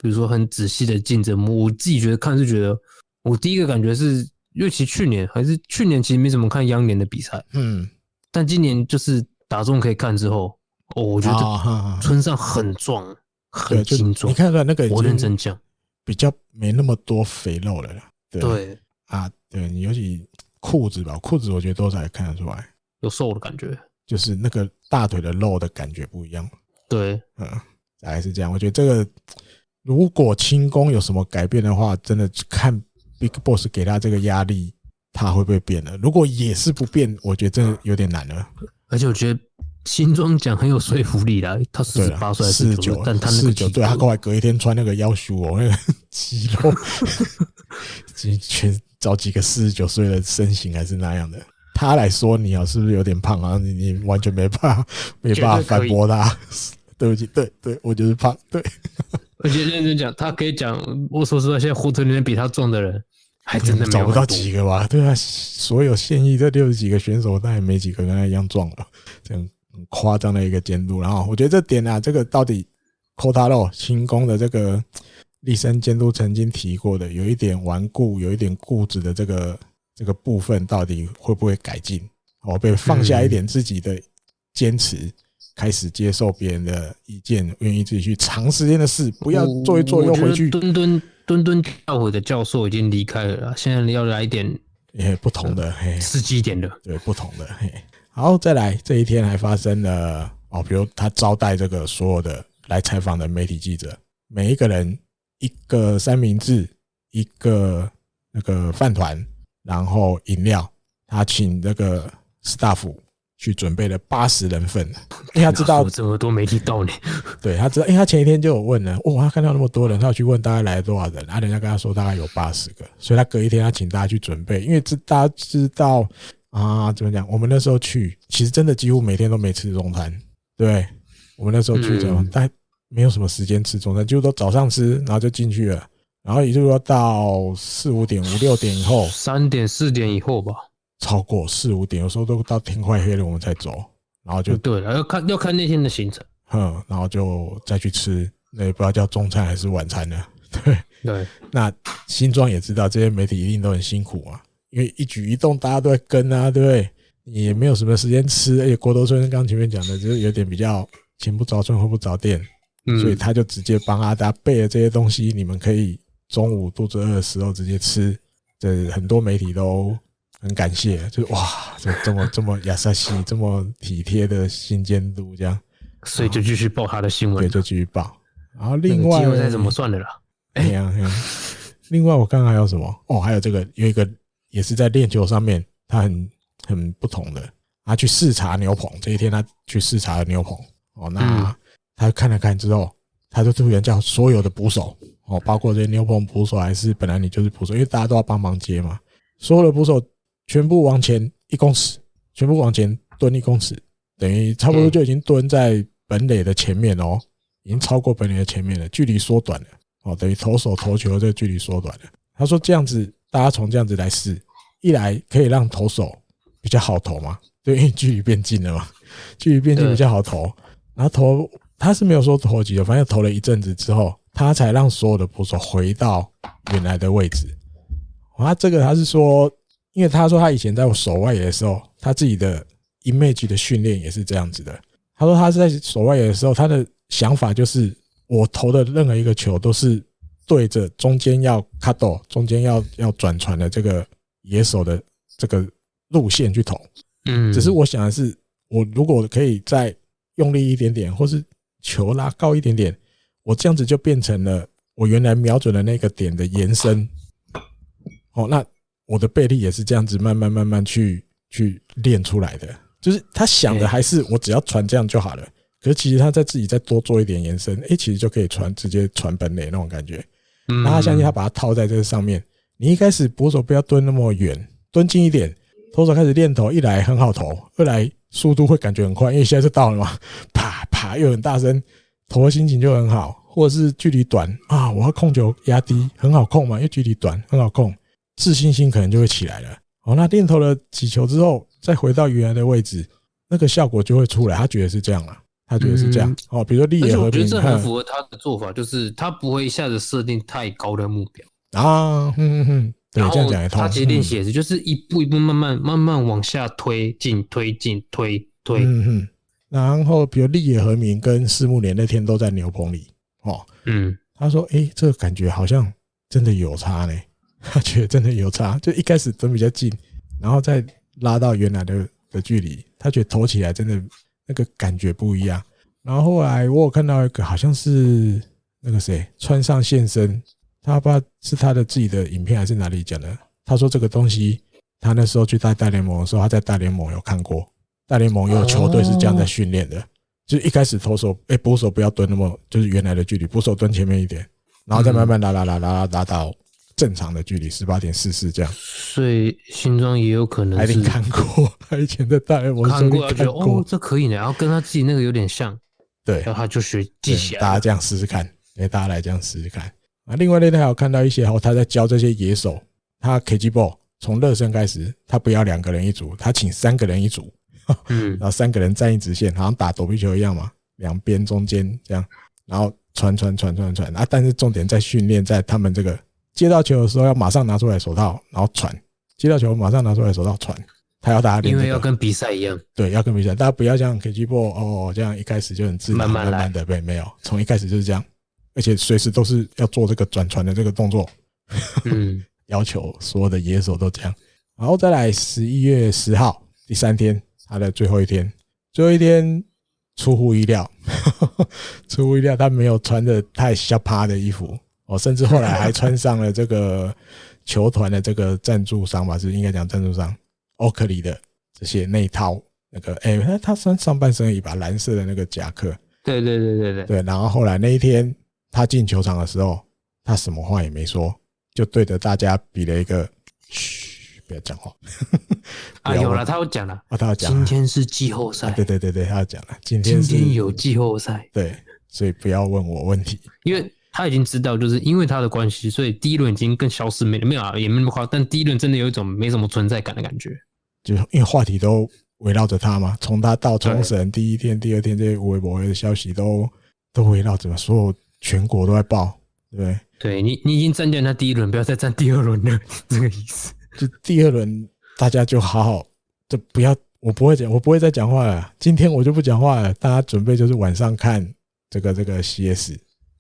比如说很仔细的镜着摸。我自己觉得看是觉得，我第一个感觉是，因为其实去年还是去年，其实没怎么看央联的比赛。嗯，但今年就是打中可以看之后，哦，我觉得村上很壮，很精壮。你看出来那个，我认真讲，比较没那么多肥肉了。对，对啊，对你尤其裤子吧，裤子我觉得多少也看得出来有瘦的感觉，就是那个大腿的肉的感觉不一样。对，嗯，大概是这样。我觉得这个如果轻功有什么改变的话，真的看 Big Boss 给他这个压力，他会不会变了？如果也是不变，我觉得真的有点难了。而且我觉得新装讲很有说服力啦，他四十八岁，四十九，但他四十九，对他后来隔一天穿那个腰束哦，那个 肌肉，全找几个四十九岁的身形还是那样的。他来说你啊，是不是有点胖啊？你你完全没办法，没办法反驳他。对不起，对对，我就是胖。对，而且认真讲，他可以讲。我说实话，现在火腿里面比他壮的人，还真的找不到几个吧？对啊，所有现役这六十几个选手，但也没几个跟他一样壮了。这样很夸张的一个监督。然后我觉得这点啊，这个到底 Kotaro 轻功的这个立身监督曾经提过的，有一点顽固，有一点固执的这个。这个部分到底会不会改进？哦，被放下一点自己的坚持，开始接受别人的意见，愿意自己去长时间的事，不要做一做又回去。墩墩墩墩教诲的教授已经离开了，现在要来一点也不同的，嘿，刺激一点的，对，不同的。嘿，好，再来这一天还发生了哦，比如他招待这个所有的来采访的媒体记者，每一个人一个三明治，一个那个饭团。然后饮料，他请那个 staff 去准备了八十人份，因为他知道这么多媒体到你，对他知道，因为他前一天就有问了，哇，他看到那么多人，他要去问大概来了多少人，然啊，人家跟他说大概有八十个，所以他隔一天他请大家去准备，因为这大家知道啊，怎么讲？我们那时候去，其实真的几乎每天都没吃中餐，对，我们那时候去怎么，但没有什么时间吃中餐，就都早上吃，然后就进去了。然后也就是说到四五点、五六点以后，三点、四点以后吧，超过四五点，有时候都到天快黑了我们才走。然后就对了，要看要看那天的行程。嗯，然后就再去吃，那也不知道叫中餐还是晚餐呢？对对。那新庄也知道这些媒体一定都很辛苦啊，因为一举一动大家都在跟啊，对不对？你也没有什么时间吃，而且郭德村刚前面讲的就是有点比较前不着村后不着店，嗯所以他就直接帮阿达备了这些东西，你们可以。中午肚子饿的时候直接吃，这很多媒体都很感谢，就是哇，这这么这么亚萨西，这么体贴的新监督这样，所以就继续报他的新闻，对，就继续报。然后另外，再怎么算的啦？哎呀，另外我刚刚还有什么？哦，还有这个有一个也是在练球上面，他很很不同的，他去视察牛棚。这一天他去视察了牛棚，哦，那他看了看之后，他就突然叫所有的捕手。哦，包括这些牛棚捕手还是本来你就是捕手，因为大家都要帮忙接嘛。所有的捕手全部往前一公尺，全部往前蹲一公尺，等于差不多就已经蹲在本垒的前面哦，已经超过本垒的前面了，距离缩短了。哦，等于投手投球这个距离缩短了。他说这样子，大家从这样子来试，一来可以让投手比较好投嘛，对，因为距离变近了嘛，距离变近比较好投。然后投他是没有说投几个，反正投了一阵子之后。他才让所有的捕手回到原来的位置。他这个他是说，因为他说他以前在守外野的时候，他自己的 image 的训练也是这样子的。他说他是在守外野的时候，他的想法就是我投的任何一个球都是对着中间要 cut 中间要要转传的这个野手的这个路线去投。嗯，只是我想的是，我如果可以再用力一点点，或是球拉高一点点。我这样子就变成了我原来瞄准的那个点的延伸，哦，那我的背力也是这样子慢慢慢慢去去练出来的。就是他想的还是我只要传这样就好了，可是其实他在自己再多做一点延伸，诶，其实就可以传直接传本垒那种感觉。那他相信他把它套在这个上面，你一开始捕手不要蹲那么远，蹲近一点，投手开始练投，一来很好投，二来速度会感觉很快，因为现在是到了嘛，啪啪又很大声。投的心情就很好，或者是距离短啊，我要控球压低，很好控嘛，因为距离短很好控，自信心可能就会起来了。哦，那练投了几球之后，再回到原来的位置，那个效果就会出来。他觉得是这样了，他觉得是这样。哦，比如说立野和平，我觉得这很符合他的做法，就是他不会一下子设定太高的目标啊。嗯嗯，对，这样讲也通。他其实练习也是，就是一步一步慢慢慢慢往下推进，推进，推推。嗯哼。然后，比如立野和明跟四木连那天都在牛棚里哦，嗯，他说：“哎，这个感觉好像真的有差呢。”他觉得真的有差，就一开始蹲比较近，然后再拉到原来的的距离，他觉得投起来真的那个感觉不一样。然后后来我有看到一个好像是那个谁川上现身，他不知道是他的自己的影片还是哪里讲的。他说这个东西，他那时候去带大联盟的时候，他在大联盟有看过，大联盟有球队是这样在训练的，就一开始投手哎捕手不要蹲那么，就是原来的距离，捕手蹲前面一点，然后再慢慢拉拉拉拉拉拉到。正常的距离十八点四四这样，所以新装也有可能是还没看过，他以前在大联盟看过，觉得哦这可以呢，然后跟他自己那个有点像，对，然后他就学记起来，大家这样试试看，给大家来这样试试看。啊。另外那天还有看到一些哦，他在教这些野手，他 KG Ball 从热身开始，他不要两个人一组，他请三个人一组，嗯，然后三个人站一直线，好像打躲避球一样嘛，两边中间这样，然后传传传传传。啊，但是重点在训练在他们这个。接到球的时候要马上拿出来手套，然后传。接到球马上拿出来手套传。他要大家练，因为要跟比赛一样。对，要跟比赛，大家不要像 KG Ball 哦这样一开始就很自然，慢慢的对，没有，从一开始就是这样，而且随时都是要做这个转传的这个动作。嗯，要求所有的野手都这样。然后再来十一月十号第三天，他的最后一天，最后一天出乎意料，出乎意料，他没有穿的太吓趴的衣服。哦，甚至后来还穿上了这个 球团的这个赞助商吧，是应该讲赞助商欧克里的这些那一套那个，哎，他他穿上半身一把蓝色的那个夹克，对对对对对。对。然后后来那一天他进球场的时候，他什么话也没说，就对着大家比了一个嘘，不要讲话。啊，有了，他要讲了啊，他要讲，今天是季后赛，对对对对，他要讲了，今天今天有季后赛，对，所以不要问我问题，因为。他已经知道，就是因为他的关系，所以第一轮已经更消失没了，没有啊，也没那么夸张。但第一轮真的有一种没什么存在感的感觉，就因为话题都围绕着他嘛。从他到冲绳第一天、第二天这些微博的消息都都围绕着，所有全国都在报，对不对？对你，你已经占据他第一轮，不要再占第二轮了，这个意思。就第二轮，大家就好好，就不要，我不会讲，我不会再讲话了。今天我就不讲话了，大家准备就是晚上看这个这个 CS。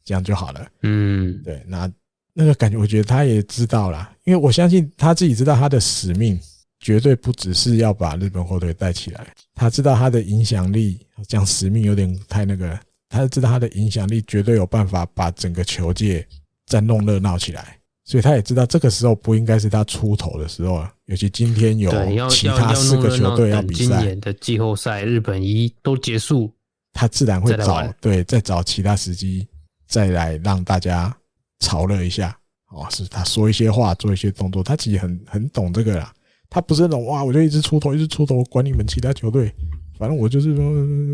这样就好了。嗯，对，那那个感觉，我觉得他也知道啦，因为我相信他自己知道他的使命绝对不只是要把日本火腿带起来，他知道他的影响力，讲使命有点太那个，他知道他的影响力绝对有办法把整个球界再弄热闹起来，所以他也知道这个时候不应该是他出头的时候啊，尤其今天有其他四个球队要比赛，今年的季后赛日本一都结束，他自然会找对再找其他时机。再来让大家炒热一下哦，是他说一些话，做一些动作，他其实很很懂这个啦。他不是那种哇，我就一直出头，一直出头，管你们其他球队，反正我就是说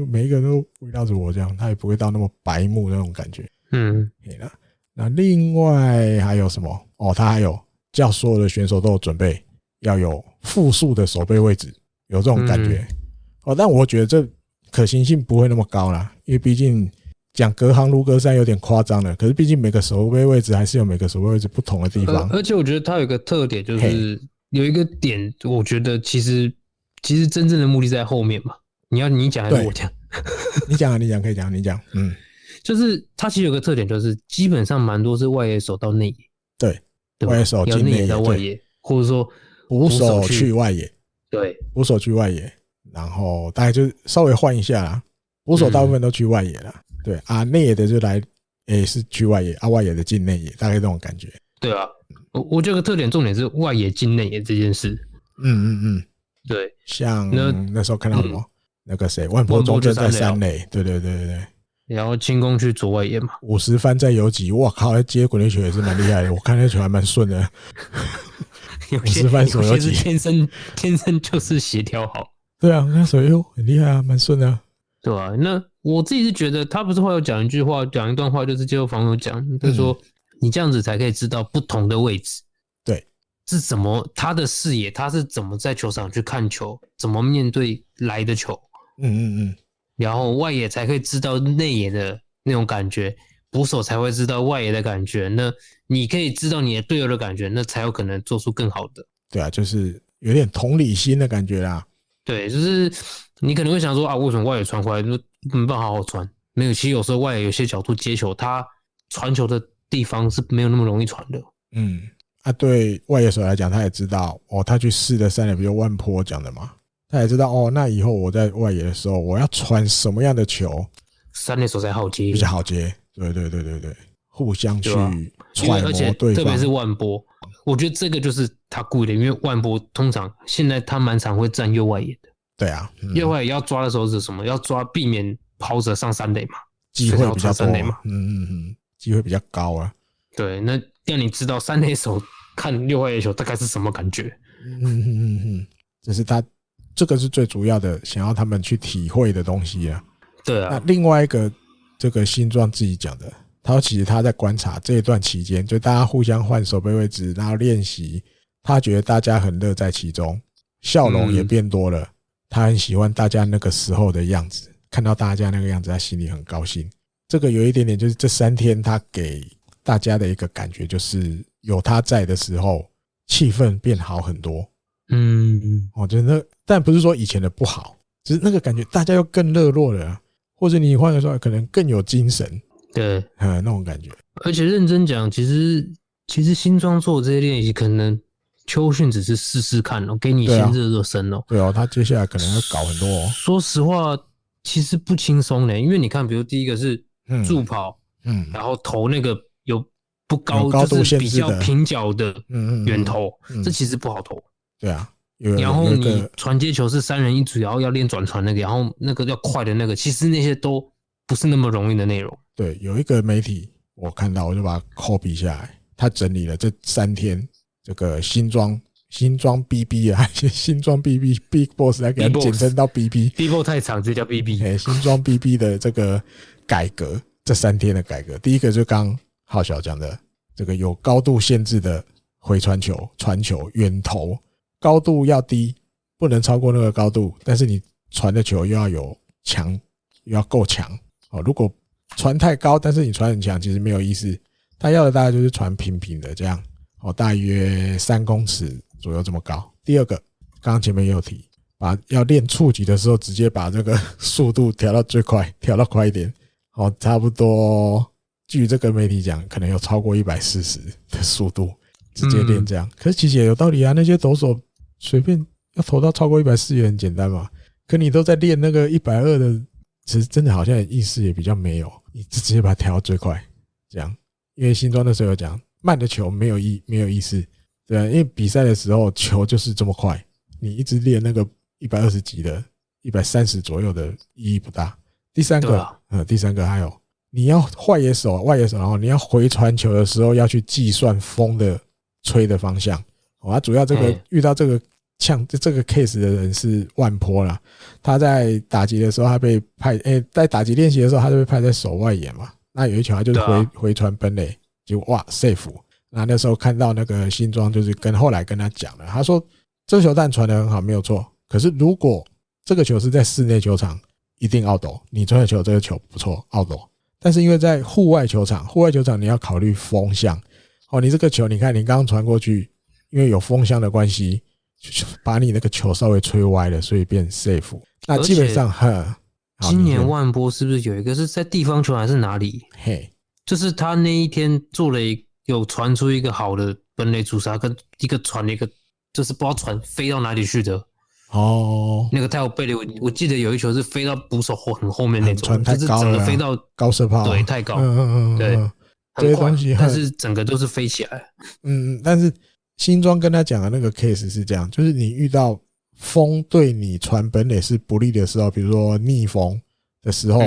每一个人都围绕着我这样，他也不会到那么白目那种感觉。嗯，对了，那另外还有什么？哦，他还有叫所有的选手都有准备要有复数的守备位置，有这种感觉。哦，但我觉得这可行性不会那么高啦，因为毕竟。讲隔行如隔山有点夸张了，可是毕竟每个守备位置还是有每个守备位置不同的地方。而且我觉得它有一个特点，就是有一个点，我觉得其实其实真正的目的在后面嘛。你要你讲还是我讲？你讲啊，你讲可以讲，你讲。嗯，就是它其实有个特点，就是基本上蛮多是外野手到内野。对，对外野手进内野到外野，或者说捕手去外野。对，捕手去外野，然后大概就稍微换一下啦。捕手大部分都去外野了。对啊，内野的就来，诶、欸，是去外野，啊，外野的进内野，大概这种感觉。对啊，我我觉得特点重点是外野进内野这件事。嗯嗯嗯，对，像那那时候看到什么，嗯、那个谁，万波中正在三垒，对对对对对。然后清宫去左外野嘛，五十番在游击，哇靠，接滚地球也是蛮厉害的，我看那球还蛮顺的。五十番左游击，天生天生就是协调好。对啊，那手又很厉害啊，蛮顺的。对啊，那。我自己是觉得，他不是会有讲一句话，讲一段话，就是接受访友讲，就是说，你这样子才可以知道不同的位置，对，是怎么他的视野，他是怎么在球场去看球，怎么面对来的球，嗯嗯嗯，然后外野才可以知道内野的那种感觉，捕手才会知道外野的感觉，那你可以知道你的队友的感觉，那才有可能做出更好的。对啊，就是有点同理心的感觉啦。对，就是你可能会想说啊，为什么外野传回来就没办法好好传？没有，其实有时候外野有些角度接球，他传球的地方是没有那么容易传的。嗯，啊，对外野手来讲，他也知道哦，他去试的三垒，比如万波讲的嘛，他也知道哦，那以后我在外野的时候，我要传什么样的球，三垒手才好接，比较好接。对对对对对，互相去揣摩，而且特别是万波，我觉得这个就是他故意的，因为万波通常现在他蛮常会站右外野的。对啊，嗯、右外野要抓的时候是什么？要抓避免跑者上三垒嘛，机会比较多嘛。嗯嗯嗯，机会比较高啊。对，那要你知道三垒手看右外野球大概是什么感觉。嗯嗯嗯嗯，这是他这个是最主要的，想要他们去体会的东西啊。对啊。那另外一个，这个新庄自己讲的，他说其实他在观察这一段期间，就大家互相换手背位置，然后练习，他觉得大家很乐在其中，笑容也变多了。他很喜欢大家那个时候的样子，看到大家那个样子，他心里很高兴。这个有一点点，就是这三天他给大家的一个感觉，就是有他在的时候，气氛变好很多。嗯，我觉得，但不是说以前的不好，只是那个感觉，大家又更热络了，或者你换个说，可能更有精神。对，嗯，那种感觉。而且认真讲，其实其实新庄做这些练习，可能秋训只是试试看哦，给你先热热身哦。对哦，他接下来可能要搞很多哦。说实话，其实不轻松的，因为你看，比如第一个是助跑，嗯，然后投那个有不高，就是比较平角的，嗯嗯，远投，这其实不好投。对啊，然后你传接球是三人一组，然后要练转传那个，然后那个要快的那个，其实那些都不是那么容易的内容。对，有一个媒体我看到，我就把它 copy 下来，他整理了这三天这个新装新装 BB 啊，新装 BB Big Boss 来给他简称到 BB，Big Boss 太长，就叫 BB。哎，新装 BB 的这个改革，这三天的改革，第一个就刚浩小讲的，这个有高度限制的回传球、传球、远投。高度要低，不能超过那个高度，但是你传的球又要有强，又要够强哦。如果传太高，但是你传很强，其实没有意思。他要的大概就是传平平的这样哦，大约三公尺左右这么高。第二个，刚刚前面也有提，把要练触及的时候，直接把这个 速度调到最快，调到快一点哦，差不多。据这个媒体讲，可能有超过一百四十的速度，直接练这样。可是其实也有道理啊，那些投手。随便要投到超过一百四也很简单嘛，可你都在练那个一百二的，其实真的好像意识也比较没有，你直接把它调到最快，这样。因为新庄的时候有讲，慢的球没有意没有意思，对啊，因为比赛的时候球就是这么快，你一直练那个一百二十级的、一百三十左右的意义不大。第三个，呃，第三个还有你要外野手、外野手，然后你要回传球的时候要去计算风的吹的方向。哦，他主要这个遇到这个。像这个 case 的人是万坡啦，他在打击的时候，他被派诶，在打击练习的时候，他就被派在手外野嘛。那有一球，他就是回回传本垒，就哇 safe。那那时候看到那个新装，就是跟后来跟他讲了，他说这球弹传得很好，没有错。可是如果这个球是在室内球场，一定 out。你传的球这个球不错 out。但是因为在户外球场，户外球场你要考虑风向哦。你这个球，你看你刚刚传过去，因为有风向的关系。把你那个球稍微吹歪了，所以变 safe。那基本上，哈，今年万波是不是有一个是在地方球还是哪里？嘿，就是他那一天做了一有传出一个好的本垒主杀，跟一个传了一个就是不知道传飞到哪里去的。哦，那个太有背了，我我记得有一球是飞到捕手后很后面那种，传太高了，飞到高射炮，对，太高，嗯嗯嗯，对，这些东西，但是整个都是飞起来，嗯嗯，但是。新庄跟他讲的那个 case 是这样，就是你遇到风对你传本垒是不利的时候，比如说逆风的时候，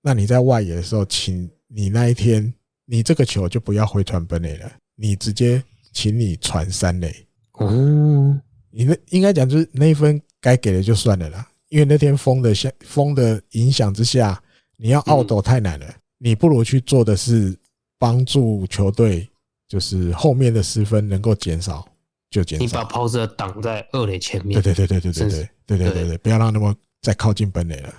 那你在外野的时候，请你那一天你这个球就不要回传本垒了，你直接请你传三垒。哦，你那应该讲就是那一分该给的就算了啦，因为那天风的下风的影响之下，你要 out 太难了，你不如去做的是帮助球队。就是后面的失分能够减少就减少。你把抛射挡在二垒前面。对对对对对对对对对对对，不要让那么再靠近本垒了。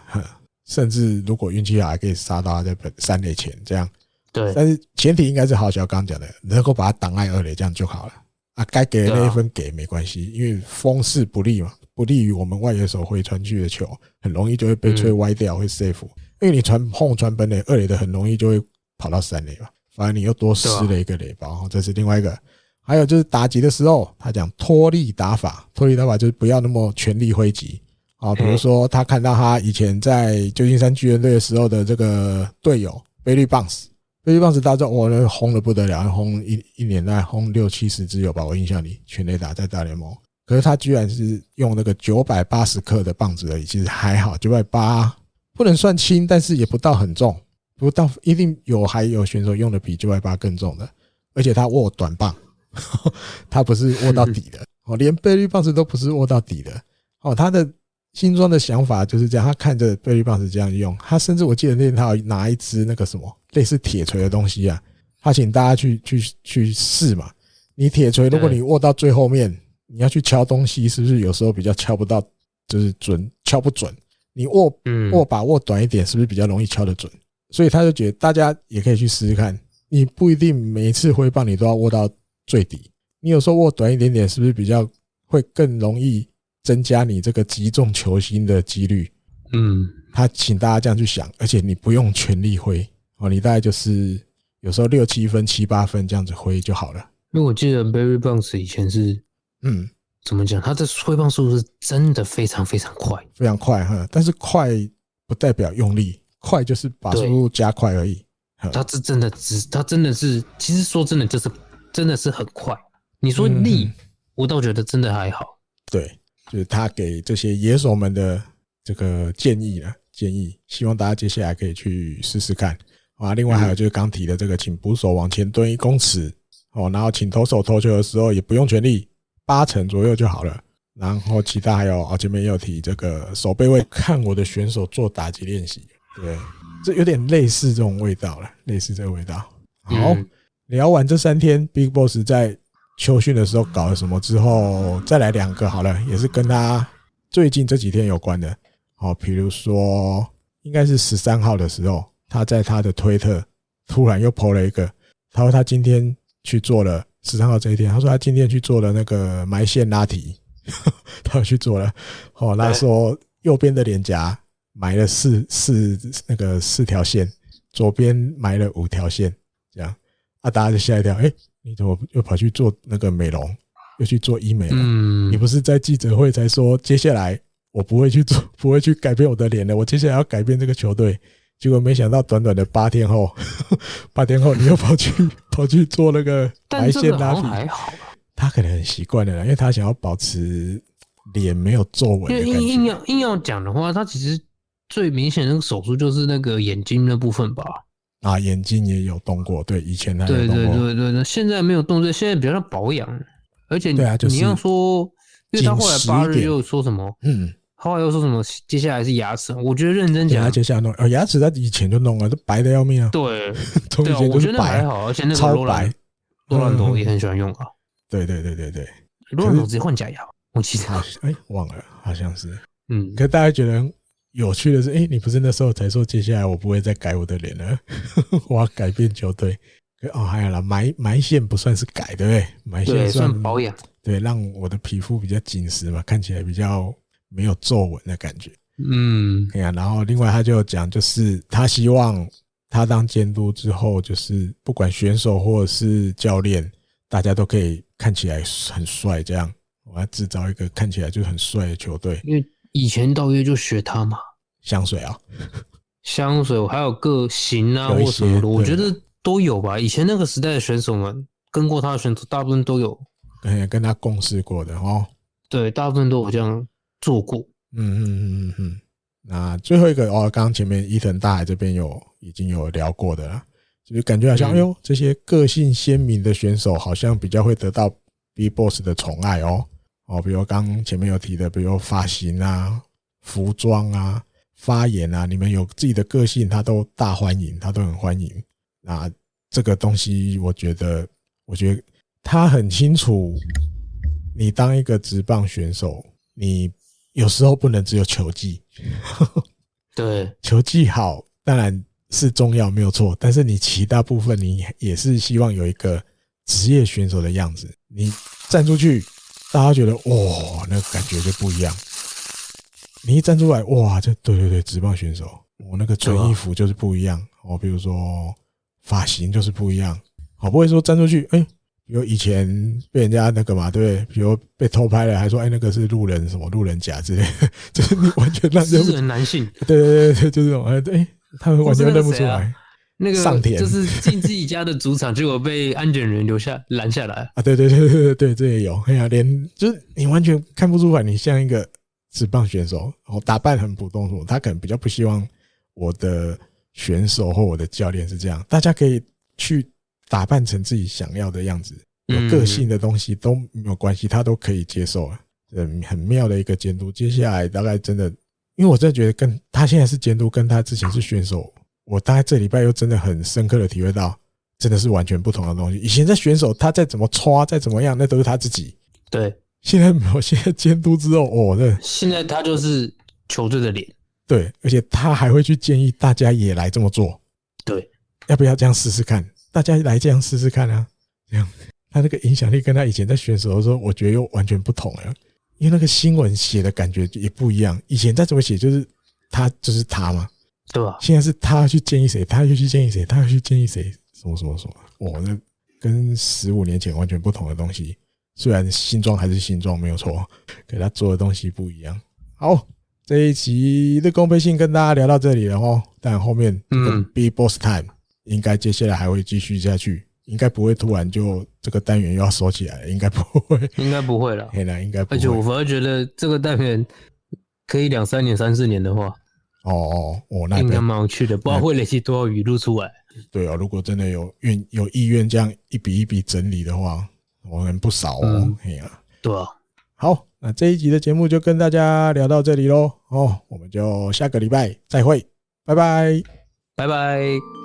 甚至如果运气好，还可以杀到他在本三垒前这样。对。但是前提应该是好像刚讲的，能够把他挡在二垒这样就好了。啊，该给的那一分给没关系，因为风势不利嘛，不利于我们外野手回传去的球，很容易就会被吹歪掉，会 safe。因为你传碰传本垒二垒的，很容易就会跑到三垒嘛。反而你又多失了一个垒包，这是另外一个。还有就是打击的时候，他讲脱力打法，脱力打法就是不要那么全力挥击啊。比如说他看到他以前在旧金山巨人队的时候的这个队友贝利棒斯，贝利棒子大招，我那轰的不得了，轰一一年内轰六七十支有吧？我印象里全垒打在大联盟，可是他居然是用那个九百八十克的棒子而已，其实还好，九百八不能算轻，但是也不到很重，不到一定有还有选手用的比九百八更重的，而且他握短棒，他不是握到 底的，哦，连贝利棒子都不是握到底的，哦，他的。新装的想法就是这样，他看着贝利棒子这样用，他甚至我记得那天他有拿一支那个什么类似铁锤的东西啊，他请大家去去去试嘛。你铁锤，如果你握到最后面，你要去敲东西，是不是有时候比较敲不到，就是准敲不准？你握握把握短一点，是不是比较容易敲得准？所以他就觉得大家也可以去试试看，你不一定每一次挥棒你都要握到最底，你有时候握短一点点，是不是比较会更容易？增加你这个击中球心的几率，嗯，他请大家这样去想，而且你不用全力挥哦，你大概就是有时候六七分、七八分这样子挥就好了。因为我记得 Barry Bonds 以前是，嗯，怎么讲？他的挥棒速度是真的非常非常快，非常快哈。但是快不代表用力，快就是把速度加快而已。他是真的只，他真的是，其实说真的，就是真的是很快。你说力，嗯、我倒觉得真的还好。对。就是他给这些野手们的这个建议了，建议，希望大家接下来可以去试试看啊。另外还有就是刚提的这个，请捕手往前蹲一公尺哦，然后请投手投球的时候也不用全力，八成左右就好了。然后其他还有啊，前面也有提这个手背位，看我的选手做打击练习，对，这有点类似这种味道了，类似这个味道。好，聊完这三天，Big Boss 在。秋训的时候搞了什么之后，再来两个好了，也是跟他最近这几天有关的。好，比如说应该是十三号的时候，他在他的推特突然又 po 了一个，他说他今天去做了十三号这一天，他说他今天去做了那个埋线拉提，他去做了。哦，他说右边的脸颊埋了四四那个四条线，左边埋了五条线，这样啊，大家就吓一跳，哎。你怎么又跑去做那个美容，又去做医美了？嗯，你不是在记者会才说接下来我不会去做，不会去改变我的脸了，我接下来要改变这个球队。结果没想到短短的八天后，八天后你又跑去 跑去做那个埋线拉皮。还好，他可能很习惯了，因为他想要保持脸没有皱纹。因为硬要硬要讲的话，他其实最明显的那个手术就是那个眼睛那部分吧。啊，眼睛也有动过，对，以前他有动过。对对对对，那现在没有动，这现在比较像保养。而且，对啊，就是你要说，因为他后来八日又说什么，嗯，后来又说什么，接下来是牙齿。我觉得认真讲，他接下来弄，哦，牙齿他以前就弄了，都白的要命啊。对，从以前就是白，还好，而且那个超白，罗兰朵也很喜欢用啊。对对对对对，罗兰朵直接换假牙，我记得，哎，忘了，好像是，嗯，可大家觉得。有趣的是，哎，你不是那时候才说接下来我不会再改我的脸了，我要改变球队。哦，还有啦，埋埋线不算是改，对不对？埋线算，算保养，对，让我的皮肤比较紧实嘛，看起来比较没有皱纹的感觉。嗯，对啊。然后另外他就讲，就是他希望他当监督之后，就是不管选手或者是教练，大家都可以看起来很帅，这样我要制造一个看起来就很帅的球队。因为以前道约就学他嘛。香水啊，香水，我还有个型啊，或什么的，我觉得都有吧。以前那个时代的选手们，跟过他的选手，大部分都有跟跟他共事过的哦。对，大部分都有这样做过。嗯嗯嗯嗯嗯。那最后一个哦，刚刚前面伊藤大海这边有已经有聊过的了，就是感觉好像，哎呦，这些个性鲜明的选手好像比较会得到 Big Boss 的宠爱哦。哦，比如刚前面有提的，比如发型啊、服装啊。发言啊，你们有自己的个性，他都大欢迎，他都很欢迎。那这个东西，我觉得，我觉得他很清楚，你当一个职棒选手，你有时候不能只有球技，对，球技好当然是重要，没有错。但是你其他部分，你也是希望有一个职业选手的样子。你站出去，大家觉得哇，那个感觉就不一样。你一站出来，哇，这对对对，职棒选手，我那个穿衣服就是不一样哦。比如说发型就是不一样，好不会说站出去，哎，比如以前被人家那个嘛，对不对？比如被偷拍了，还说哎，那个是路人什么路人甲之类的，就是你完全认不出来。男性，对对对对，就是这种哎，对，他们完全认不出来。那个上田就是进自己家的主场，结果被安检人留下拦下来啊！对对对对对对，这也有。哎呀，连就是你完全看不出来，你像一个职棒选手，然后打扮很普通，什么他可能比较不希望我的选手或我的教练是这样。大家可以去打扮成自己想要的样子，有个性的东西都没有关系，他都可以接受啊。嗯，很妙的一个监督。接下来大概真的，因为我真的觉得跟他现在是监督，跟他之前是选手。我大概这礼拜又真的很深刻的体会到，真的是完全不同的东西。以前在选手，他再怎么刷，再怎么样，那都是他自己。对，现在没有，现在监督之后，哦，那现在他就是球队的脸。对，而且他还会去建议大家也来这么做。对，要不要这样试试看？大家来这样试试看啊！这样，他那个影响力跟他以前在选手的时候，我觉得又完全不同了。因为那个新闻写的感觉也不一样。以前再怎么写，就是他就是他嘛。对吧？现在是他去建议谁，他又去建议谁，他又去建议谁，什么什么什么？哦，那跟十五年前完全不同的东西。虽然新装还是新装没有错，可他做的东西不一样。好，这一集的公费信跟大家聊到这里了哦。但后面嗯，Big Boss Time 应该接下来还会继续下去，应该不会突然就这个单元又要收起来了，应该不会，应该不会了。应该。而且我反而觉得这个单元可以两三年、三四年的话。哦哦哦，那应该蛮有趣的，不知道会累积多少语录出来。对啊，如果真的有愿有意愿这样一笔一笔整理的话，我们不少哦。哎呀、嗯，对啊。好，那这一集的节目就跟大家聊到这里喽。哦，我们就下个礼拜再会，拜拜，拜拜。